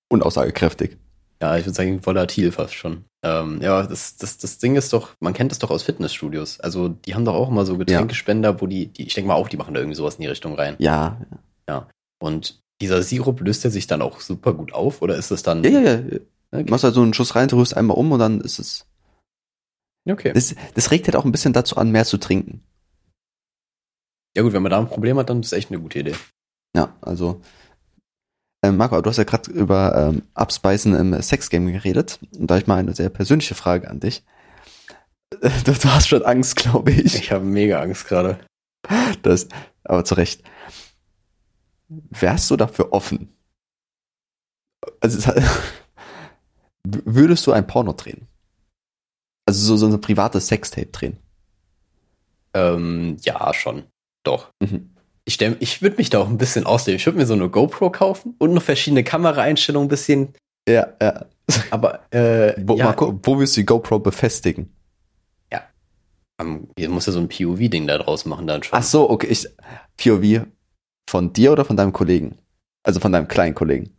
unaussagekräftig. Ja, ich würde sagen, volatil fast schon. Ähm, ja, das, das, das Ding ist doch, man kennt das doch aus Fitnessstudios. Also, die haben doch auch immer so Getränkespender, wo die, die, ich denke mal auch, die machen da irgendwie sowas in die Richtung rein. Ja, Und dieser Sirup löst er sich dann auch super gut auf oder ist es dann. ja, ja, ja. Du Okay. machst halt so einen Schuss rein, du rührst einmal um und dann ist es. okay. Das, das regt halt auch ein bisschen dazu an, mehr zu trinken. Ja, gut, wenn man da ein Problem hat, dann ist das echt eine gute Idee. Ja, also. Ähm, Marco, du hast ja gerade über ähm, Abspeisen im Sexgame geredet. Und da hab ich mal eine sehr persönliche Frage an dich. Du, du hast schon Angst, glaube ich. Ich habe mega Angst gerade. Das, aber zu Recht. Wärst du dafür offen? Also, würdest du ein Porno drehen? Also so, so ein privates Sextape drehen? Ähm, ja, schon. Doch. Mhm. Ich, stell- ich würde mich da auch ein bisschen ausleben. Ich würde mir so eine GoPro kaufen und noch verschiedene Kameraeinstellungen ein bisschen. Ja, ja. Aber äh, Wo, ja, Marco, wo willst du die GoPro befestigen? ähm, ihr muss ja so ein POV-Ding da draus machen dann schon. Ach so, okay. Ich, POV von dir oder von deinem Kollegen? Also von deinem kleinen Kollegen.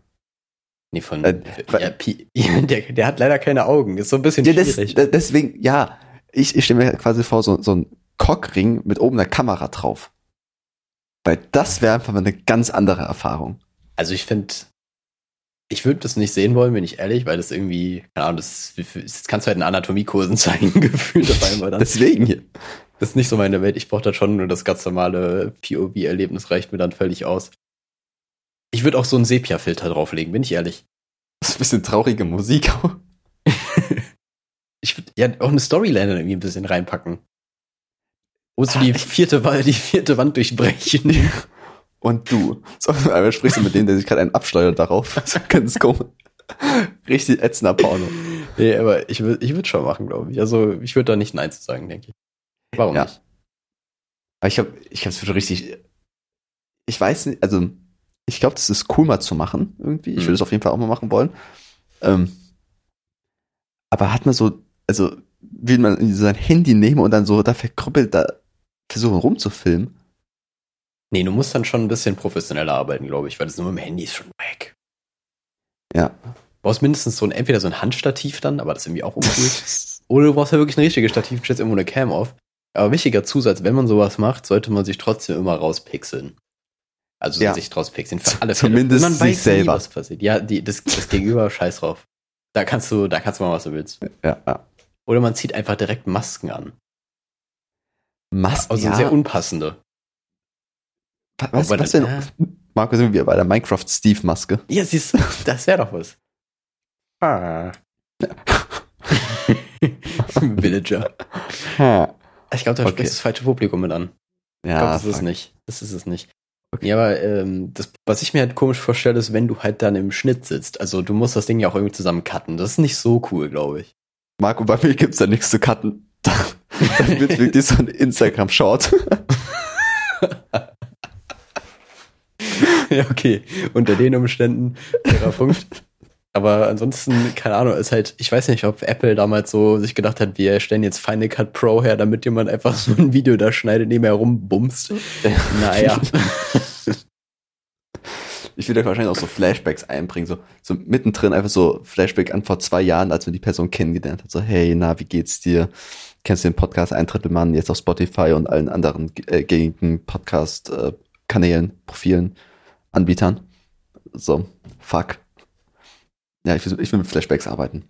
Nee, von Äh, ja, der, der hat leider keine Augen. Ist so ein bisschen Ja, schwierig. deswegen, ja. Ich, ich stelle mir quasi vor, so, so ein Cockring mit oben einer Kamera drauf. Weil das wäre einfach mal eine ganz andere Erfahrung. Also ich finde, ich würde das nicht sehen wollen, bin ich ehrlich, weil das irgendwie, keine Ahnung, das, das kannst du halt in Anatomiekursen zeigen, gefühlt auf einmal dann. Deswegen hier. Das ist nicht so meine Welt. Ich brauche da schon nur das ganz normale POV-Erlebnis, reicht mir dann völlig aus. Ich würde auch so einen Sepia-Filter drauflegen, bin ich ehrlich. Das ist ein bisschen traurige Musik. Ich würde ja auch eine Storyline irgendwie ein bisschen reinpacken. Wo du die vierte, Wa- die vierte Wand durchbrechen. Und du. So, einmal sprichst du mit dem, der sich gerade einen absteuert darauf. So ganz komisch. Richtig ätzender Porno. nee, aber ich würde ich würd schon machen, glaube ich. Also ich würde da nicht Nein zu sagen, denke ich. Warum Ja. nicht? Aber ich habe ich hab's schon richtig. Ich weiß nicht, also ich glaube, das ist cool mal zu machen, irgendwie. Ich Mhm. würde es auf jeden Fall auch mal machen wollen. Ähm, aber hat man so, also will man sein Handy nehmen und dann so da verkrüppelt da versuchen rumzufilmen? Nee, du musst dann schon ein bisschen professioneller arbeiten, glaube ich, weil das nur mit dem Handy ist schon weg. Ja. Du brauchst mindestens so ein, entweder so ein Handstativ dann, aber das ist irgendwie auch uncool. Oder du brauchst ja wirklich ein richtiges Stativ und stellst irgendwo eine Cam auf. Aber wichtiger Zusatz, wenn man sowas macht, sollte man sich trotzdem immer rauspixeln. Also Ja. sich rauspixeln für alle Zumindest Fälle. Man sich weiß selber. Nie, was passiert. Ja, die, das, das Gegenüber, scheiß drauf. Da kannst du, da kannst du machen, was du willst. ja, ja. Oder man zieht einfach direkt Masken an. Masken, Also ja. sehr unpassende. was, was dann- wenn, Marco, sind wir bei der Minecraft-Steve-Maske? Ja, siehst du, das wäre doch was. Ah. Villager. Ich glaube, da Okay. sprichst du das falsche Publikum mit an. Ich Ja, glaube, das ist es nicht. Das ist es nicht. Okay. Ja, aber ähm, das, was ich mir halt komisch vorstelle, ist, wenn du halt dann im Schnitt sitzt. Also du musst das Ding ja auch irgendwie zusammen cutten. Das ist nicht so cool, glaube ich. Marco, bei mir gibt's da nichts zu cutten. Dann wird wirklich so ein Instagram-Short. ja, okay. Unter den Umständen fairer Punkt. Aber ansonsten, keine Ahnung, ist halt, ich weiß nicht, ob Apple damals so sich gedacht hat, wir stellen jetzt Final Cut Pro her, damit jemand einfach so ein Video da schneidet, nebenher rumbumst. Naja. Ich will da wahrscheinlich auch so Flashbacks einbringen, so, so mittendrin einfach so Flashback an vor zwei Jahren, als man die Person kennengelernt hat. So, hey, na, wie geht's dir? Kennst du den Podcast Ein Drittel Mann jetzt auf Spotify und allen anderen äh, gängigen Podcast-Kanälen, Profilen, Anbietern? So, fuck. Ja, ich will, ich will mit Flashbacks arbeiten.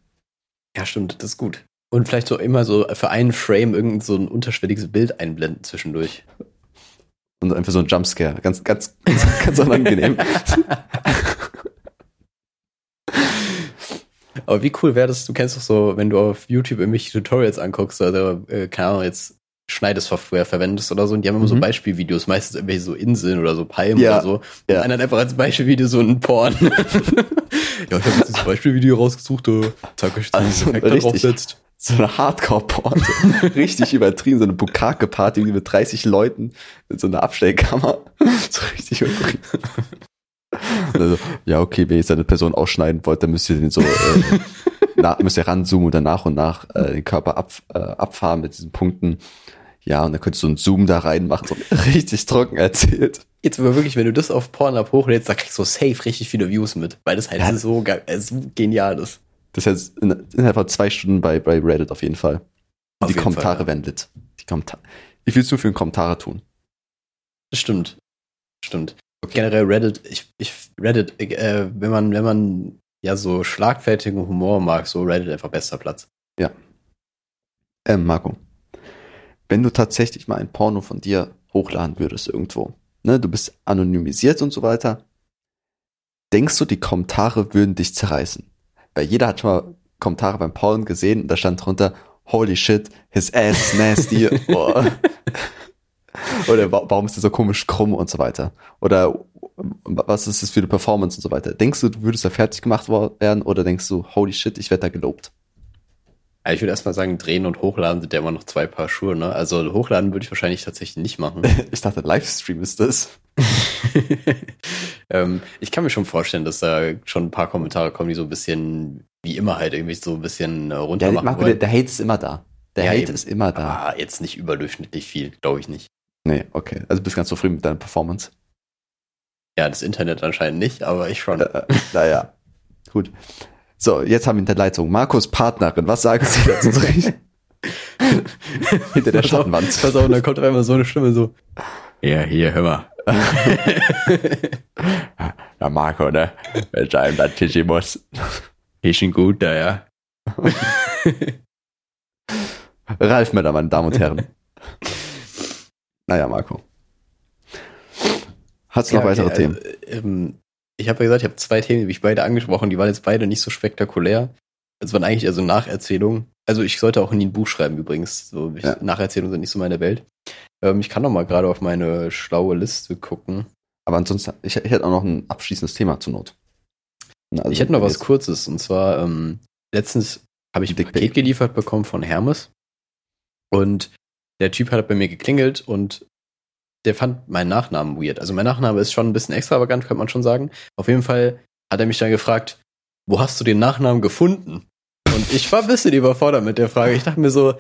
Ja, stimmt, das ist gut. Und vielleicht so immer so für einen Frame irgend so ein unterschwelliges Bild einblenden zwischendurch. Und einfach so ein Jumpscare. Ganz, ganz, ganz, ganz unangenehm. Aber wie cool wäre das, du kennst doch so, wenn du auf YouTube irgendwelche Tutorials anguckst, also, äh, keine Ahnung, jetzt Schneidesoftware verwendest oder so, und die haben immer so Mhm. Beispielvideos, meistens irgendwelche so Inseln oder so Palmen Ja, oder so. ja. Und einer hat einfach als Beispielvideo so einen Porn. ja, ich habe jetzt dieses Beispielvideo rausgesucht, äh, zeig euch Also, Effekt draufsetzt. so eine Hardcore-Porn. So richtig übertrieben. So eine Bukake-Party mit 30 Leuten mit so einer Abstellkammer. So richtig übertrieben. Also, ja, okay, wenn ihr jetzt eine Person ausschneiden wollt, dann müsst ihr den so, äh, na, müsst ihr ranzoomen und dann nach und nach äh, den Körper ab, äh, abfahren mit diesen Punkten. Ja, und dann könntest du einen Zoom da reinmachen, so richtig trocken erzählt. Jetzt aber wirklich, wenn du das auf Pornhub hochlädst, da kriegst du safe richtig viele Views mit, weil das halt Ja. so, äh, so genial ist. Das heißt, in, innerhalb von zwei Stunden bei, bei Reddit auf jeden Fall. Auf die jeden Kommentare Fall, ja. werden lit. Die Kommentare. Du für den Kommentare tun? Das stimmt. Stimmt. Generell Reddit, ich, ich, Reddit, äh, wenn man, wenn man ja so schlagfertigen Humor mag, so Reddit einfach bester Platz. Ähm, Marco, wenn du tatsächlich mal ein Porno von dir hochladen würdest irgendwo, ne, du bist anonymisiert und so weiter, denkst du, die Kommentare würden dich zerreißen? Weil jeder hat schon mal Kommentare beim Porn gesehen und da stand drunter, holy shit, his ass is nasty. oh. Oder wa- warum ist der so komisch krumm und so weiter? Oder was ist das für eine Performance und so weiter? Denkst du, du würdest da fertig gemacht werden oder denkst du, holy shit, ich werde da gelobt? Ich würde erstmal sagen, drehen und hochladen sind ja immer noch zwei Paar Schuhe, ne? Also hochladen würde ich wahrscheinlich tatsächlich nicht machen. Ich dachte, Livestream ist das. ähm, ich kann mir schon vorstellen, dass da schon ein paar Kommentare kommen, die so ein bisschen, wie immer halt, irgendwie so ein bisschen äh, runter Ja, machen Marco, der, wollen. der Hate ist immer da. Der Ja, Hate eben. ist immer da. Aber jetzt nicht überdurchschnittlich viel, glaube ich nicht. Nee, okay. Also bist ganz zufrieden mit deiner Performance. Ja, das Internet anscheinend nicht, aber ich schon. Äh, naja, gut. So, jetzt haben wir in der Leitung Markus Partnerin. Was sagen Sie dazu? Hinter der Schattenwand. Pass auf, und dann kommt auf einmal so eine Stimme so. Ja, hier, hör mal. Ja, Marco, ne? Wenn du einem dann Tischi muss. Ist schon gut da, ja. Ralf Möller, meine Damen und Herren. Naja, Marco. Hast du noch Ja, weitere okay, Themen? Also, ähm, ich habe ja gesagt, ich habe zwei Themen, die habe ich beide angesprochen, die waren jetzt beide nicht so spektakulär. Es waren eigentlich also Nacherzählungen. Also ich sollte auch nie ein Buch schreiben übrigens. So, ich, Ja. Nacherzählungen sind nicht so meine Welt. Ähm, ich kann noch mal gerade auf meine schlaue Liste gucken. Aber ansonsten, ich, ich hätte auch noch ein abschließendes Thema zur Not. Na, also, ich hätte noch was Kurzes. Und zwar, ähm, letztens habe ich ein Dickpic. Paket geliefert bekommen von Hermes. Und der Typ hat bei mir geklingelt und der fand meinen Nachnamen weird. Also mein Nachname ist schon ein bisschen extravagant, könnte man schon sagen. Auf jeden Fall hat er mich dann gefragt, wo hast du den Nachnamen gefunden? Und ich war ein bisschen überfordert mit der Frage. Ich dachte mir so,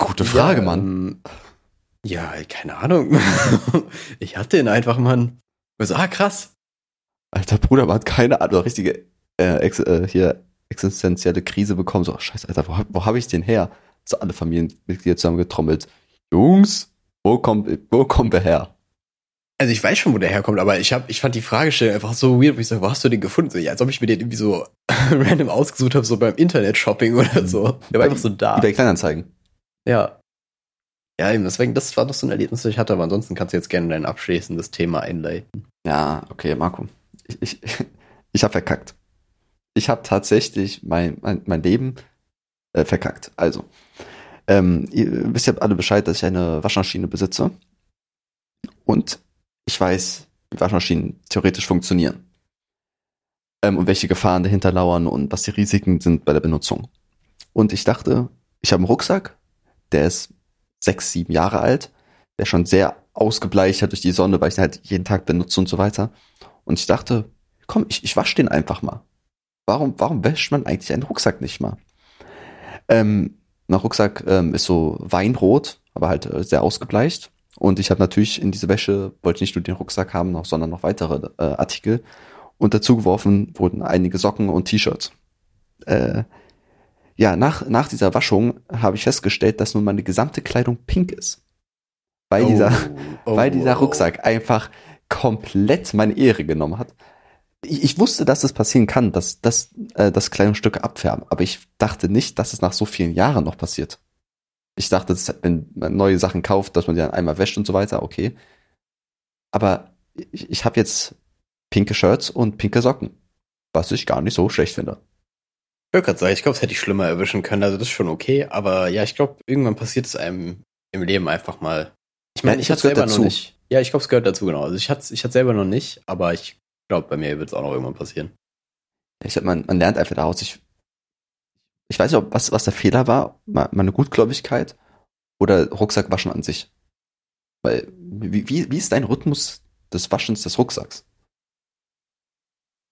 Gute Frage, ja, Mann. ähm, Ja, keine Ahnung. ich hatte ihn einfach, Mann. Ich so, ah, krass. Alter Bruder, man hat keine Ahnung, richtige äh, ex, äh, hier existenzielle Krise bekommen. So, oh, scheiße, Alter, wo, hab- wo habe ich den her? So alle Familienmitglieder zusammen getrommelt. Jungs, wo kommt, wo kommt er her? Also ich weiß schon, wo der herkommt, aber ich hab, ich fand die Fragestellung einfach so weird, wo ich so, wo hast du den gefunden? So, ja, als ob ich mir den irgendwie so random ausgesucht habe, so beim Internet-Shopping oder so. Der war einfach so da. Über Kleinanzeigen. Ja. Ja, eben, deswegen, das war doch so ein Erlebnis, das ich hatte, aber ansonsten kannst du jetzt gerne dein abschließendes Thema einleiten. Ja, okay, Marco. Ich, ich, ich habe verkackt. Ich habe tatsächlich mein, mein, mein Leben äh, verkackt. Also, ähm, ihr wisst ja alle Bescheid, dass ich eine Waschmaschine besitze. Und ich weiß, wie Waschmaschinen theoretisch funktionieren. Ähm, und welche Gefahren dahinter lauern und was die Risiken sind bei der Benutzung. Und ich dachte, ich habe einen Rucksack, der ist sechs, sieben Jahre alt, der schon sehr ausgebleicht hat durch die Sonne, weil ich ihn halt jeden Tag benutze und so weiter. Und ich dachte, komm, ich, ich wasche den einfach mal. Warum, warum wäscht man eigentlich einen Rucksack nicht mal? Ähm, mein Rucksack ähm, ist so weinrot, aber halt äh, sehr ausgebleicht. Und ich habe natürlich in diese Wäsche, wollte nicht nur den Rucksack haben, noch, sondern noch weitere äh, Artikel. Und dazu geworfen wurden einige Socken und T-Shirts. Äh, ja, nach, nach dieser Waschung habe ich festgestellt, dass nun meine gesamte Kleidung pink ist. Weil dieser, oh, weil dieser oh. Rucksack einfach komplett meine Ehre genommen hat. Ich, ich wusste, dass es passieren kann, dass, dass, äh, dass Kleidungsstücke abfärben, aber ich dachte nicht, dass es nach so vielen Jahren noch passiert. Ich dachte, dass, wenn man neue Sachen kauft, dass man die dann einmal wäscht und so weiter, okay. Aber ich, ich habe jetzt pinke Shirts und pinke Socken, was ich gar nicht so schlecht finde. Ich wollte gerade sagen, ich glaube, es hätte ich schlimmer erwischen können, also das ist schon okay, aber ja, ich glaube, irgendwann passiert es einem im Leben einfach mal. Ich meine, Ja, ich das hatte selber dazu. noch nicht. Ja, ich glaube, es gehört dazu, genau. Also ich hatte ich hatte selber noch nicht, aber ich glaube, bei mir wird es auch noch irgendwann passieren. Ich, man, man lernt einfach daraus. Ich, ich weiß nicht, ob was, was der Fehler war, me- meine Gutgläubigkeit oder Rucksackwaschen an sich. Weil, wie, wie, wie ist dein Rhythmus des Waschens des Rucksacks?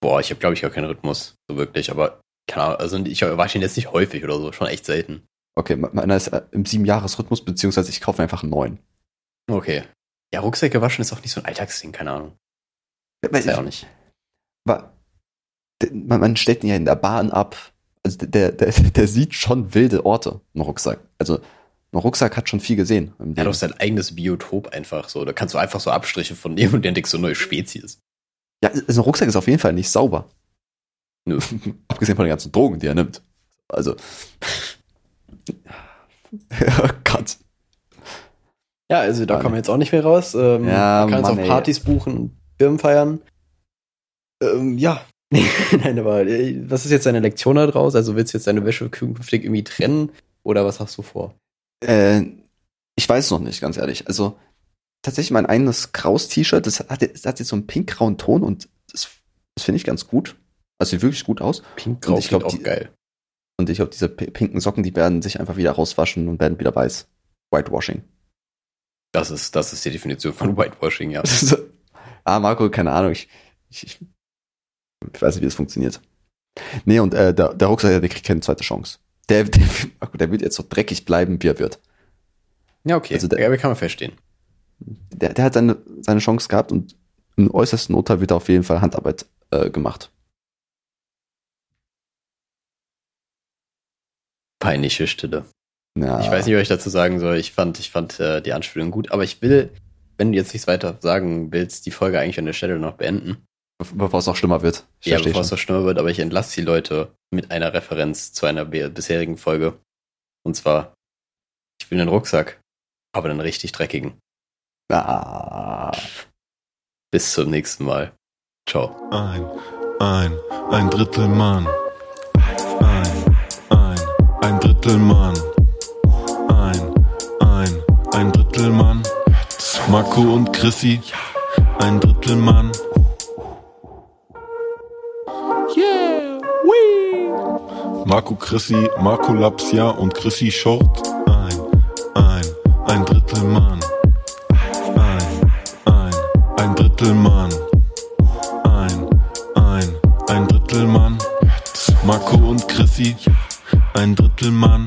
Boah, ich habe, glaube ich, gar keinen Rhythmus, so wirklich, aber keine Ahnung, also ich wasche ihn jetzt nicht häufig oder so, schon echt selten. Okay, me- meiner ist äh, im Sieben-Jahres-Rhythmus, beziehungsweise ich kaufe einfach einen neuen. Okay. Ja, Rucksäcke waschen ist auch nicht so ein Alltagsding, keine Ahnung. Weiß ja auch ich, nicht. de- man, man stellt ihn ja in der Bahn ab. Also der, der, der sieht schon wilde Orte, ein Rucksack. Also ein Rucksack hat schon viel gesehen. im Er hat auch sein eigenes Biotop einfach so. Da kannst du einfach so Abstriche von nehmen und entdeckst so neue Spezies. Ja, also ein Rucksack ist auf jeden Fall nicht sauber. Nö. Abgesehen von den ganzen Drogen, die er nimmt. Also. oh Gott. Ja, also da kommen wir jetzt auch nicht mehr raus. Ähm, Ja, man kann Mann, jetzt ey. auf Partys buchen und Firmen feiern. Ähm, ja. Nein, aber äh, was ist jetzt deine Lektion da draus? Also willst du jetzt deine Wäsche künftig irgendwie trennen? Oder was hast du vor? Äh, ich weiß noch nicht, ganz ehrlich. Also tatsächlich mein eigenes Kraus-T-Shirt, das hat, das hat jetzt so einen pink-grauen Ton und das, das finde ich ganz gut. Also sieht wirklich gut aus. Pink-Grau Und ich glaub, auch die- geil. Und ich glaube, diese pinken Socken, die werden sich einfach wieder rauswaschen und werden wieder weiß. Whitewashing. Das ist, das ist die Definition von Whitewashing, ja. ah, Marco, keine Ahnung. Ich, ich, ich, weiß nicht, wie das funktioniert. Nee, und äh, der, der Rucksack, der kriegt keine zweite Chance. Der, der, der wird jetzt so dreckig bleiben, wie er wird. Ja, okay. Also der, ja, kann man verstehen. Der, der hat seine, seine Chance gehabt und im äußersten Notfall wird er auf jeden Fall Handarbeit äh, gemacht. Peinliche Stille. Ja. Ich weiß nicht, was ich dazu sagen soll. Ich fand, ich fand äh, die Anspielung gut, aber ich will, wenn du jetzt nichts weiter sagen willst, die Folge eigentlich an der Stelle noch beenden. Bevor es noch schlimmer wird. Ich ja, bevor es noch schlimmer wird, aber ich entlasse die Leute mit einer Referenz zu einer bisherigen Folge. Und zwar, ich will einen Rucksack, aber einen richtig dreckigen. Ah. Bis zum nächsten Mal. Ciao. Ein, ein, ein Drittel Mann. Ein, ein, ein Drittel Mann. Ein, ein, ein Drittel Mann. Marco und Chrissy. Ein Drittel Mann. Marco Chrissy, Marco Lapsia und Chrissy Short. Ein, ein, ein Drittel Mann. Ein, ein, ein Drittel Mann. Ein, ein, ein Drittel Mann. Marco und Chrissy, ein Drittel Mann.